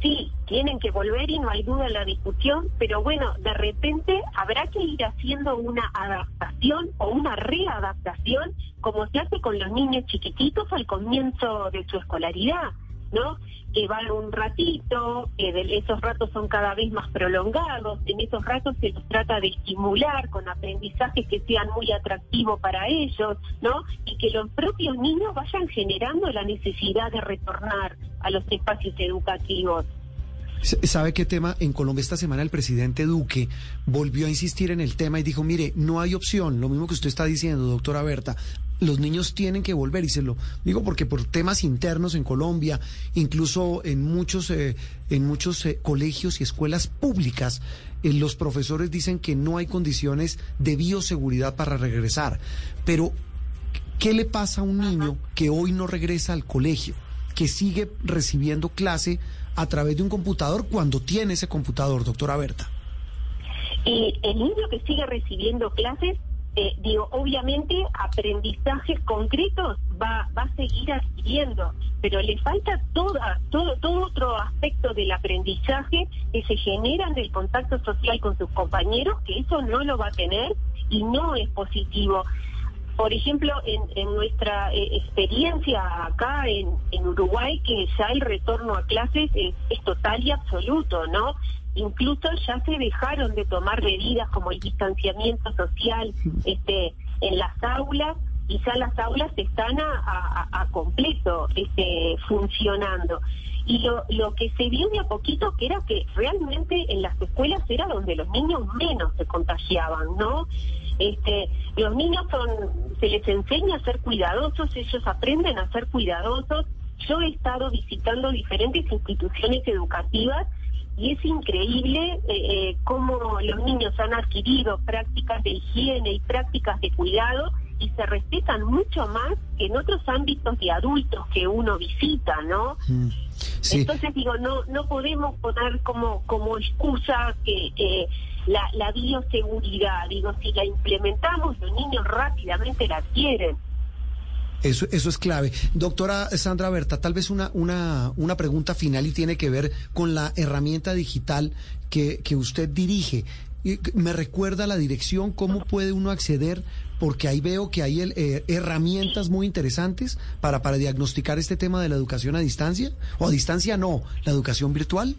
Sí, tienen que volver y no hay duda en la discusión, pero bueno, de repente habrá que ir haciendo una adaptación o una readaptación como se hace con los niños chiquititos al comienzo de su escolaridad, ¿no? Que van un ratito, que de- esos ratos son cada vez más prolongados, en esos ratos se los trata de estimular con aprendizajes que sean muy atractivos para ellos, ¿no? Y que los propios niños vayan generando la necesidad de retornar a los espacios educativos. ¿Sabe qué tema? En Colombia esta semana el presidente Duque volvió a insistir en el tema y dijo, mire, no hay opción, lo mismo que usted está diciendo, doctora Berta, los niños tienen que volver, y se lo digo porque por temas internos en Colombia, incluso en muchos, eh, en muchos eh, colegios y escuelas públicas, eh, los profesores dicen que no hay condiciones de bioseguridad para regresar. Pero, ¿qué le pasa a un niño que hoy no regresa al colegio, que sigue recibiendo clase a través de un computador cuando tiene ese computador, doctora Berta? Y el niño que sigue recibiendo clases, eh, digo, obviamente aprendizajes concretos va, va a seguir adquiriendo, pero le falta todo, todo otro aspecto del aprendizaje que se genera en el contacto social con sus compañeros, que eso no lo va a tener y no es positivo. Por ejemplo, en, en nuestra eh, experiencia acá en, en Uruguay, que ya el retorno a clases es, es total y absoluto, ¿no? Incluso ya se dejaron de tomar medidas como el distanciamiento social este, en las aulas y ya las aulas están a, completo este, funcionando. Y lo, lo que se vio de a poquito que era que realmente en las escuelas era donde los niños menos se contagiaban, ¿no? Este, los niños son, se les enseña a ser cuidadosos, ellos aprenden a ser cuidadosos. Yo he estado visitando diferentes instituciones educativas y es increíble eh, eh, cómo los niños han adquirido prácticas de higiene y prácticas de cuidado y se respetan mucho más que en otros ámbitos de adultos que uno visita, ¿no? Sí. Entonces digo, no no podemos poner como como excusa que, que la, la bioseguridad, digo, si la implementamos los niños rápidamente la adquieren. Eso, eso es clave. Doctora Sandra Berta, tal vez una, una, una pregunta final y tiene que ver con la herramienta digital que, que usted dirige. Me recuerda la dirección, cómo puede uno acceder, porque ahí veo que hay el- eh, herramientas muy interesantes para, para diagnosticar este tema de la educación a distancia, o a distancia no, la educación virtual.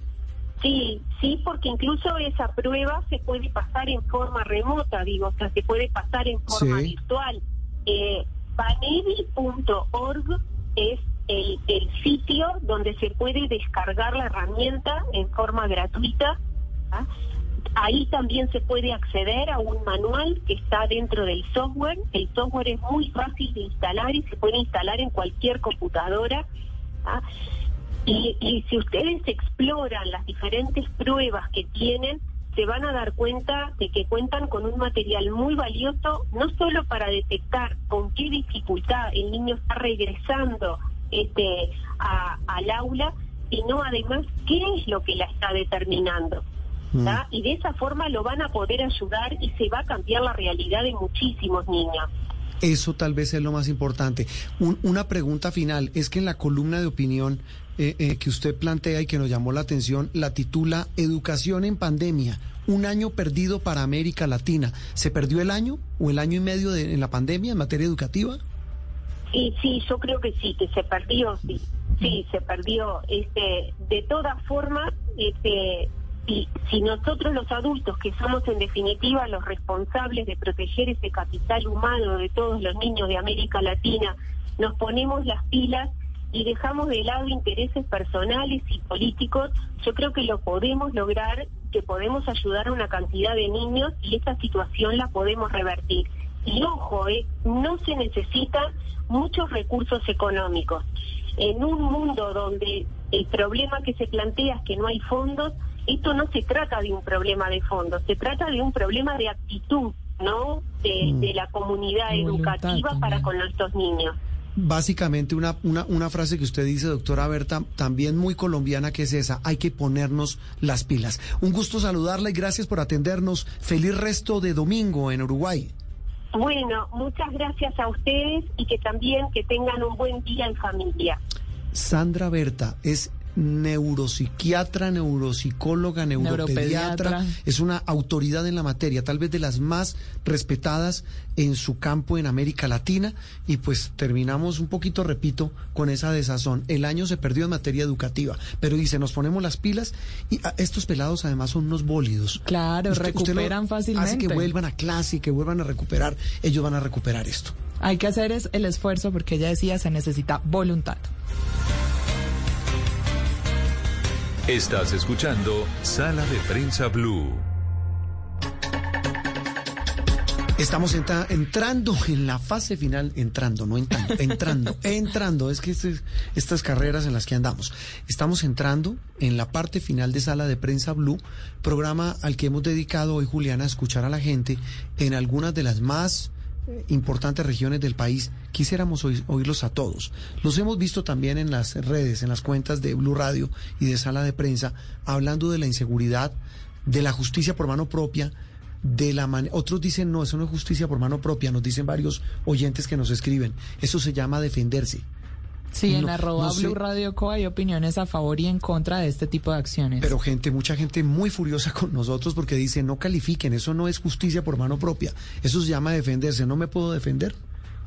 Sí, sí, porque incluso esa prueba se puede pasar en forma remota, digo, o sea, se puede pasar en forma Sí. virtual. Eh, Panevi.org es el, sitio donde se puede descargar la herramienta en forma gratuita. ¿ah? Ahí también se puede acceder a un manual que está dentro del software. El software es muy fácil de instalar y se puede instalar en cualquier computadora. ¿ah? Y si ustedes exploran las diferentes pruebas que tienen, se van a dar cuenta de que cuentan con un material muy valioso, no solo para detectar con qué dificultad el niño está regresando este, al aula, sino además qué es lo que la está determinando. Mm. Y de esa forma lo van a poder ayudar y se va a cambiar la realidad de muchísimos niños. Eso tal vez es lo más importante. una pregunta final, es que en la columna de opinión eh, eh, que usted plantea y que nos llamó la atención, la titula Educación en pandemia, un año perdido para América Latina. ¿Se perdió el año o el año y medio de, en la pandemia en materia educativa? Sí, sí, yo creo que sí, que se perdió, sí, sí, se perdió. Este, de todas formas, este, si, si nosotros los adultos, que somos en definitiva los responsables de proteger ese capital humano de todos los niños de América Latina, nos ponemos las pilas y dejamos de lado intereses personales y políticos, yo creo que lo podemos lograr, que podemos ayudar a una cantidad de niños y esta situación la podemos revertir. Y ojo, eh, no se necesitan muchos recursos económicos. En un mundo donde el problema que se plantea es que no hay fondos, esto no se trata de un problema de fondos, se trata de un problema de actitud, ¿no? De, mm. la comunidad educativa para con nuestros niños. Básicamente una, una, una frase que usted dice, doctora Berta, también muy colombiana, que es esa, hay que ponernos las pilas. Un gusto saludarla y gracias por atendernos. Feliz resto de domingo en Uruguay. Bueno, muchas gracias a ustedes y que también que tengan un buen día en familia. Sandra Berta es neuropsiquiatra, neuropsicóloga, neuropediatra, es una autoridad en la materia, tal vez de las más respetadas en su campo en América Latina y pues terminamos un poquito, repito, con esa desazón. El año se perdió en materia educativa, pero dice, nos ponemos las pilas y ah, estos pelados además son unos bólidos. Claro, recuperan fácilmente. Hace que vuelvan a clase y que vuelvan a recuperar, ellos van a recuperar esto. Hay que hacer es el esfuerzo porque ella decía se necesita voluntad. Estás escuchando Sala de Prensa Blue. Estamos entrando en la fase final, entrando, no entrando, entrando, entrando. Es que este, estas carreras en las que andamos. Estamos entrando en la parte final de Sala de Prensa Blue, programa al que hemos dedicado hoy, Juliana, a escuchar a la gente en algunas de las más importantes regiones del país, quisiéramos oírlos a todos. Los hemos visto también en las redes, en las cuentas de Blue Radio y de Sala de Prensa, hablando de la inseguridad, de la justicia por mano propia, de la otros dicen no, eso no es justicia por mano propia, nos dicen varios oyentes que nos escriben, eso se llama defenderse. Sí, en arroba Blue Radio Co hay opiniones a favor y en contra de este tipo de acciones. Pero gente, mucha gente muy furiosa con nosotros porque dice no califiquen, eso no es justicia por mano propia, eso se llama defenderse, no me puedo defender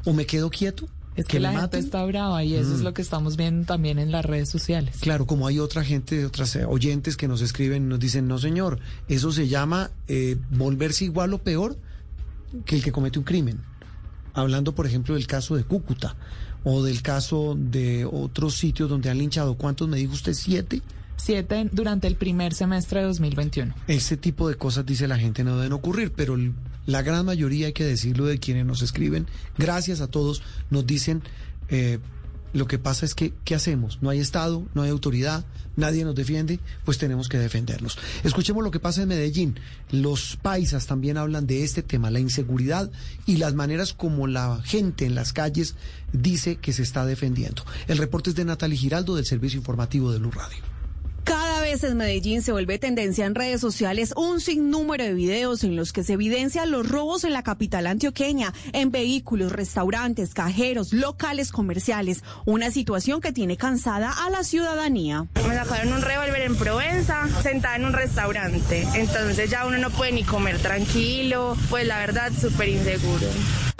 o me quedo quieto. Es que, la gente está brava y eso es mm. lo que estamos viendo también en las redes sociales. Claro, como hay otra gente, otras eh, oyentes que nos escriben y nos dicen, no señor, eso se llama eh, volverse igual o peor que el que comete un crimen. Hablando, por ejemplo, del caso de Cúcuta o del caso de otros sitios donde han linchado. ¿Cuántos me dijo usted? ¿Siete? Siete durante el primer semestre de 2021. Ese tipo de cosas, dice la gente, no deben ocurrir, pero la gran mayoría, hay que decirlo, de quienes nos escriben, gracias a todos, nos dicen, eh, lo que pasa es que, ¿qué hacemos? No hay Estado, no hay autoridad, nadie nos defiende, pues tenemos que defendernos. Escuchemos lo que pasa en Medellín. Los paisas también hablan de este tema, la inseguridad y las maneras como la gente en las calles dice que se está defendiendo. El reporte es de Natalie Giraldo del Servicio Informativo de Luz Radio. Cada vez en Medellín se vuelve tendencia en redes sociales un sinnúmero de videos en los que se evidencian los robos en la capital antioqueña, en vehículos, restaurantes, cajeros, locales comerciales. Una situación que tiene cansada a la ciudadanía. Me sacaron un revólver en Provenza, sentada en un restaurante. Entonces ya uno no puede ni comer tranquilo. Pues la verdad, súper inseguro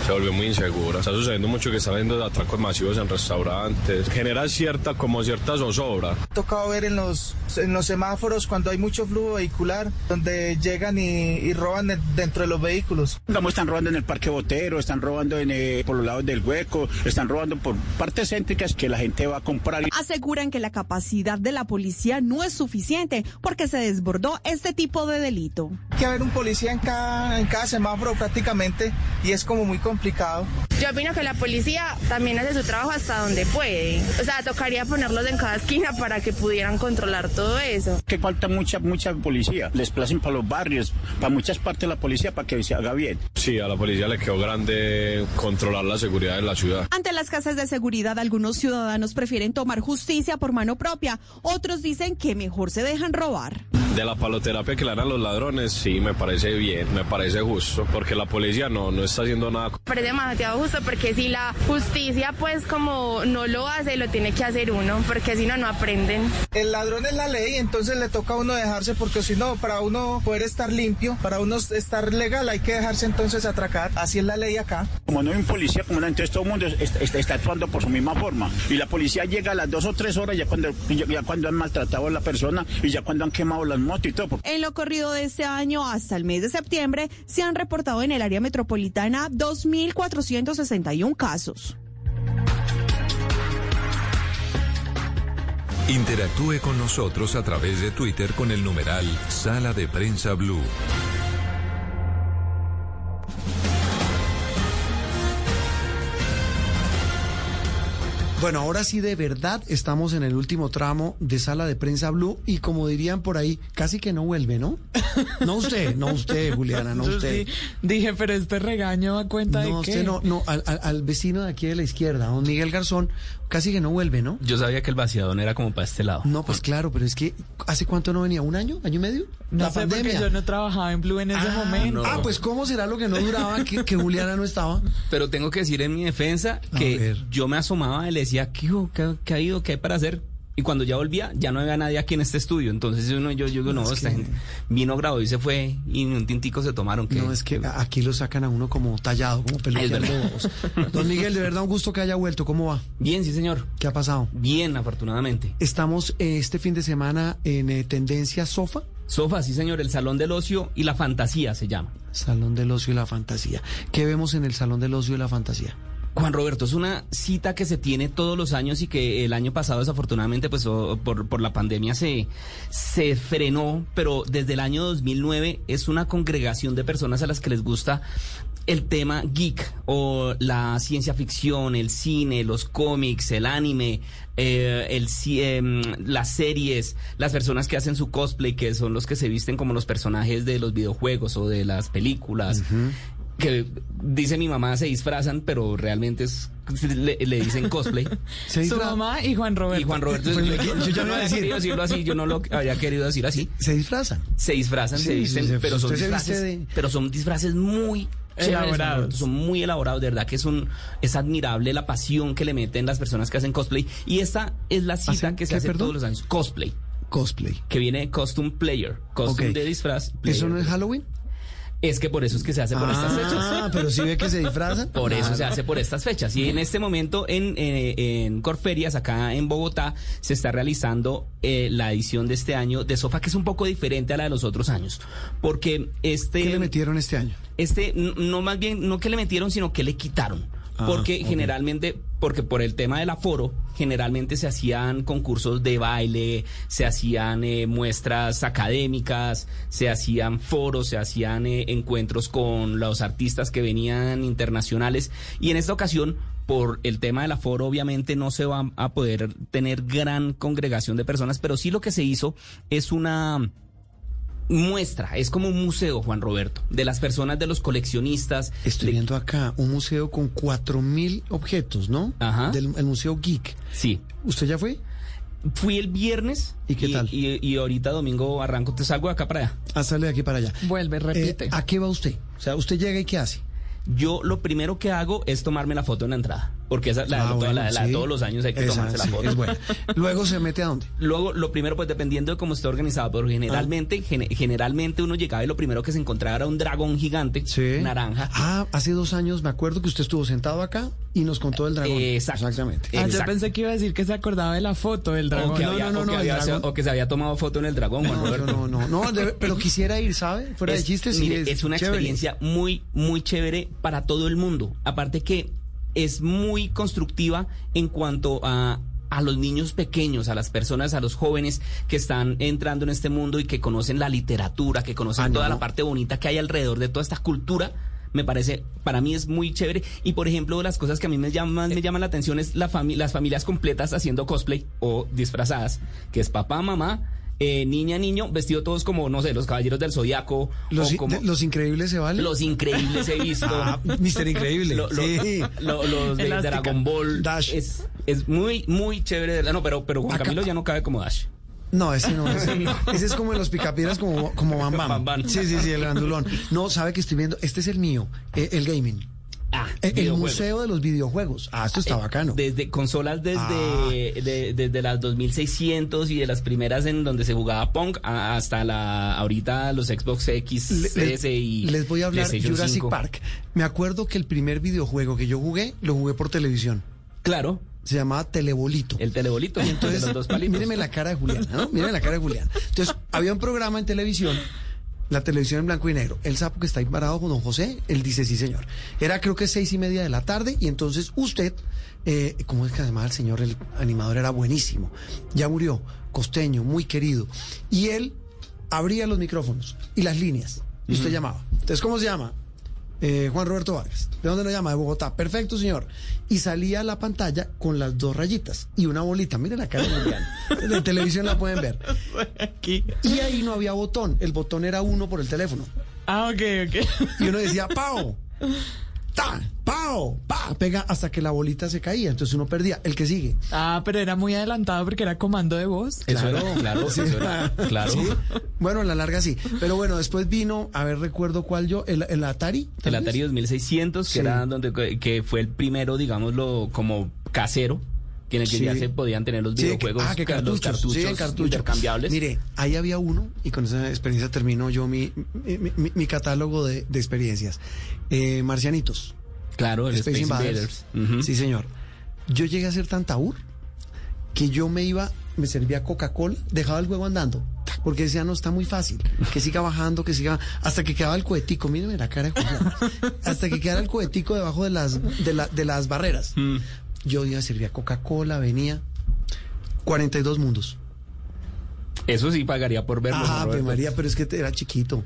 se vuelve muy insegura. Está sucediendo mucho que está habiendo atracos masivos en restaurantes. Genera cierta, como cierta zozobra. Tocado ver en los, en los semáforos cuando hay mucho flujo vehicular, donde llegan y, roban dentro de los vehículos. Como están robando en el parque botero, están robando en, eh, por los lados del hueco, están robando por partes céntricas que la gente va a comprar. Aseguran que la capacidad de la policía no es suficiente porque se desbordó este tipo de delito. Hay que haber un policía en cada, en cada semáforo prácticamente y es como muy complicado complicado. Yo opino que la policía también hace su trabajo hasta donde puede. O sea, tocaría ponerlos en cada esquina para que pudieran controlar todo eso. Que falta mucha, mucha policía. Les placen para los barrios, para muchas partes de la policía para que se haga bien. Sí, a la policía le quedó grande controlar la seguridad en la ciudad. Ante las casas de seguridad, algunos ciudadanos prefieren tomar justicia por mano propia. Otros dicen que mejor se dejan robar. De la paloterapia que le dan a los ladrones, sí, me parece bien, me parece justo, porque la policía no, no está haciendo nada. Parece demasiado justo porque si la justicia pues como no lo hace, lo tiene que hacer uno, porque si no, no aprenden. El ladrón es la ley, entonces le toca a uno dejarse, porque si no, para uno poder estar limpio, para uno estar legal, hay que dejarse entonces atracar. Así es la ley acá. Como no hay un policía, como no, entonces todo el mundo está, está- está actuando por su misma forma. Y la policía llega a las dos o tres horas ya cuando, ya, ya cuando han maltratado a la persona y ya cuando han quemado las motos y todo. En lo corrido de este año hasta el mes de septiembre se han reportado en el área metropolitana 2.461 casos. Interactúe con nosotros a través de Twitter con el numeral Sala de Prensa Blue. Bueno, ahora sí de verdad estamos en el último tramo de sala de prensa blue y como dirían por ahí, casi que no vuelve, ¿no? No usted, no usted, Juliana, no Yo usted. sí dije, pero este regaño a cuenta No, de qué. usted no, no, al vecino de aquí de la izquierda, don Miguel Garzón, casi que no vuelve, ¿no? Yo sabía que el vaciadón era como para este lado. No, pues claro, pero es que ¿hace cuánto no venía? ¿Un año? ¿Año y medio? No la sé porque pandemia. yo no trabajaba en Blue en ese momento. Ah, pues ¿cómo será lo que no duraba que, que Juliana no estaba? Pero tengo que decir en mi defensa que yo me asomaba y le decía, ¿qué? ¿Qué, qué ha ido? ¿Qué hay para hacer? Y cuando ya volvía, ya no había nadie aquí en este estudio. Entonces uno, yo, yo digo, no, Es esta que- gente vino, grabó y se fue y un tintico se tomaron. que No, es que aquí lo sacan a uno como tallado, como bobos. Don Miguel, de verdad un gusto que haya vuelto. ¿Cómo va? Bien, sí, señor. ¿Qué ha pasado? Bien, afortunadamente. Estamos eh, este fin de semana en eh, tendencia sofa. Sofa, sí, señor. El Salón del Ocio y la Fantasía se llama. Salón del Ocio y la Fantasía. ¿Qué vemos en el Salón del Ocio y la Fantasía? Juan Roberto, es una cita que se tiene todos los años y que el año pasado desafortunadamente pues o- por, por la pandemia se, se frenó, pero desde el año 2009 es una congregación de personas a las que les gusta el tema geek o la ciencia ficción, el cine, los cómics, el anime, eh, el, em, las series, las personas que hacen su cosplay, que son los que se visten como los personajes de los videojuegos o de las películas que dice mi mamá se disfrazan, pero realmente es le, le dicen cosplay. Su mamá y Juan Roberto. Y Juan Roberto, Pues yo, no había decir. querido decirlo así, yo no lo había querido decir así. ¿Se disfrazan? Se disfrazan, Sí, se sí, pero son se disfraces, de- pero son disfraces muy Elaborados. Son muy elaborados, de verdad que es un es admirable la pasión que le meten las personas que hacen cosplay y esta es la cita ¿Hacen que se hace perdón? todos los años, cosplay, Cosplay. que viene de costume player, costume de disfraz. ¿Eso no es Halloween? Es que por eso es que se hace por estas fechas. Ah, pero si ve que se disfrazan. Por eso se hace por estas fechas. Y en este momento en, eh, en Corferias, acá en Bogotá, se está realizando eh, la edición de este año de Sofa, que es un poco diferente a la de los otros años. Porque este... ¿Qué le metieron este año? Este, no más bien, no que le metieron, sino que le quitaron. Ah, porque generalmente, porque por el tema del aforo, generalmente se hacían concursos de baile, se hacían eh, muestras académicas, se hacían foros, se hacían eh, encuentros con los artistas que venían internacionales. Y en esta ocasión, por el tema del aforo, obviamente no se va a poder tener gran congregación de personas, pero sí lo que se hizo es una muestra, es como un museo, Juan Roberto, de las personas, de los coleccionistas. Estoy de- viendo acá un museo con cuatro mil objetos, ¿no? Ajá. Del el Museo Geek. Sí. ¿Usted ya fue? Fui el viernes. ¿Y qué tal? Y, y ahorita domingo arranco, te salgo de acá para allá. Ah, sale de aquí para allá. Vuelve, repite. Eh, ¿A qué va usted? O sea, usted llega y ¿qué hace? Yo lo primero que hago es tomarme la foto en la entrada. Porque esa, la, Ah, toda bueno, la- la de sí. todos los años hay que Esa, tomarse la sí, foto. es buena. Luego se mete a dónde? Luego, lo primero, pues dependiendo de cómo esté organizado, pero generalmente, Ah. gene- generalmente uno llegaba y lo primero que se encontraba era un dragón gigante, naranja. Ah, hace dos años me acuerdo que usted estuvo sentado acá y nos contó del dragón. Exacto. Exactamente. Ah, yo pensé que iba a decir que se acordaba de la foto del O dragón. que, no, había, no, o no, que el había- dragón. o que se había tomado foto en el dragón, Juan No, Roberto. no, no, no, debe- pero quisiera ir, ¿sabe? Fuera de Es- chistes, sí, mire, es, es una chévere. experiencia muy, muy chévere para todo el mundo. Aparte que es muy constructiva en cuanto a a los niños pequeños, a las personas, a los jóvenes que están entrando en este mundo y que conocen la literatura, que conocen Ah, toda no. la parte bonita que hay alrededor de toda esta cultura, me parece, para mí es muy chévere. Y por ejemplo, las cosas que a mí me llaman, me llaman la atención es la fami- las familias completas haciendo cosplay o disfrazadas, que es papá, mamá, eh, niña, niño, vestido todos como, no sé, los caballeros del zodiaco. Los, o in- como, de- los increíbles se valen. los increíbles he visto. Ah, Mister Increíble. Lo- lo- sí. lo- los de Elástica. Dragon Ball. Dash. Es, es muy, muy chévere. de verdad. No, pero, pero Juan Acá- Camilo ya no cabe como Dash. No, ese no. Ese, No. ese es como en los picapiedras, como, como Bam Bam. Bam Bam. Sí, sí, sí, el grandulón. No, sabe que estoy viendo. Este es el mío, eh, el gaming. Ah, Eh, el museo de los videojuegos. Ah, esto está bacano. Desde consolas desde, Ah. de- desde las 2600 y de las primeras en donde se jugaba Pong hasta la ahorita los Xbox X, S y Les voy a hablar Jurassic 5. Park. Me acuerdo que el primer videojuego que yo jugué, lo jugué por televisión. Claro. Se llamaba Telebolito. El telebolito. Y entonces, los dos palitos. míreme la cara de Julián, ¿no? Míreme la cara de Julián. Entonces, había un programa en televisión, la televisión en blanco y negro. El sapo que está ahí parado con don José, él dice, sí, señor. Era creo que seis y media de la tarde, y entonces usted, eh, ¿cómo es que además el señor, el animador, era buenísimo? Ya murió, costeño, muy querido. Y él abría los micrófonos y las líneas, y usted llamaba. Entonces, ¿cómo se llama? Eh, Juan Roberto Vargas. ¿De dónde nos llama? De Bogotá. Perfecto, señor. Y salía a la pantalla con las dos rayitas y una bolita. Miren la cara de. En televisión la pueden ver. Y ahí no había botón. El botón era uno por el teléfono. Ah, ok, ok. Y uno decía, ¡pao! ¡Ta! ¡pao! ¡pa! Pega hasta que la bolita se caía. Entonces uno perdía. El que sigue. Ah, pero era muy adelantado porque era comando de voz. Eso era, claro, Sí. eso era, claro. Sí. Bueno, en la larga sí. Pero bueno, después vino, a ver, recuerdo cuál yo, el, el Atari. El. Atari 2600, que Sí. era donde que fue el primero, digámoslo, como casero, que en el que Sí. ya se podían tener los Sí, videojuegos, ah, que los cartuchos, sí, intercambiables. Mire, ahí había uno, y con esa experiencia termino yo mi, mi, mi- mi catálogo de, de experiencias. Eh, Marcianitos. Claro, el Space Invaders. Ujú. Sí, señor. Yo llegué a ser tan taur que yo me iba, me servía Coca-Cola, dejaba el juego andando. Porque decía, no, está muy fácil. Que siga bajando, que siga. Hasta que quedaba el cohetico. Míreme la cara de Julián. Hasta que quedara el cohetico debajo de las, de, la- de las barreras. Mm. Yo iba, servía Coca-Cola, venía. 42 mundos. Eso sí pagaría por verlo. Ah. María, pero es que era chiquito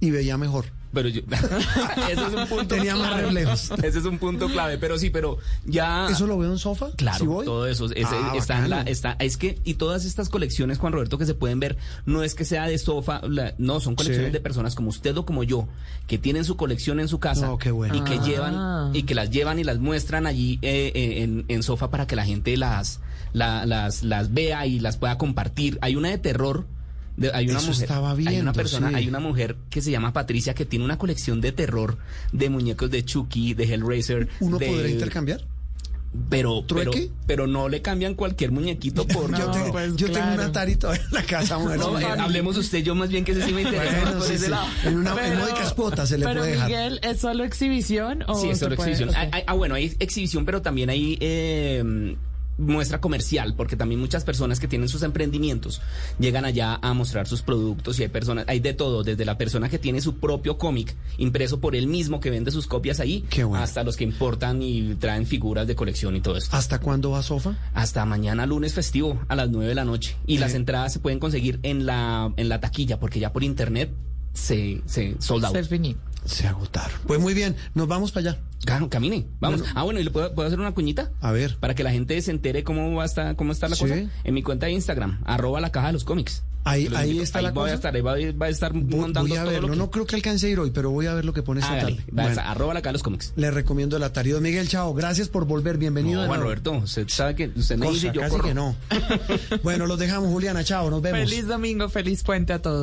y veía mejor. Pero yo, eso es un punto Tenía más reflejos. Ese es un punto clave, pero sí, pero ya ¿Eso lo veo en sofá? Claro, ¿Sí voy? todo eso es- Ah, está en la, está, es que y todas estas colecciones Juan Roberto que se pueden ver no es que sea de sofá, la- no son colecciones Sí. de personas como usted o como yo que tienen su colección en su casa No, qué bueno. y que Ah. llevan y que las llevan y las muestran allí eh, eh, en, en sofá para que la gente las la- las las vea y las pueda compartir. Hay una de terror. De- hay una Eso mujer, estaba hay una viendo, persona, sí. hay una mujer que se llama Patricia que tiene una colección de terror de muñecos de Chucky, de Hellraiser. ¿Uno de- podrá intercambiar? pero, pero, ¿Trueque? pero no le cambian cualquier muñequito por yo No, tengo, pues, yo tengo un. Atari todavía en la casa. mujer. No, eh, hablemos usted yo más bien que ese sí me interesa Bueno, por sí, ese sí. lado. En una en cuotas se le Pero puede dejar. Miguel, ¿es solo exhibición o Sí, es solo exhibición. Hay- hay- ah, bueno, hay exhibición, pero también hay eh, muestra comercial, porque también muchas personas que tienen sus emprendimientos llegan allá a mostrar sus productos y hay personas, hay de todo, desde la persona que tiene su propio cómic impreso por él mismo que vende sus copias ahí, bueno. hasta los que importan y traen figuras de colección y todo esto. ¿Hasta cuándo va Sofa? Hasta mañana lunes festivo a las 9 de la noche. Y Eh. las entradas se pueden conseguir en la, en la taquilla, porque ya por internet se, se sold out. Se finí. Se agotaron. Pues muy bien, nos vamos para allá. Claro, camine, vamos. Bueno. ah, bueno, ¿y le puedo, puedo hacer una cuñita? A ver. Para que la gente se entere cómo va a estar, cómo está la Sí. cosa. En mi cuenta de Instagram, arroba la caja de los cómics. Ahí- los ahí invito. está ahí la voy cosa. A estar, ahí va, a- va a estar Voy, montando voy a todo verlo. lo que... No creo que alcance a ir hoy, pero voy a ver lo que pone esta tarde. Bueno, arroba la caja de los cómics. le recomiendo el Atari. Don Miguel, chao. Gracias por volver. Bienvenido. No, de nuevo. Roberto, usted sabe que usted me Cosa, dice yo casi corro. que no. bueno, los dejamos, Juliana. Chao, nos vemos. Feliz domingo, feliz puente a todos.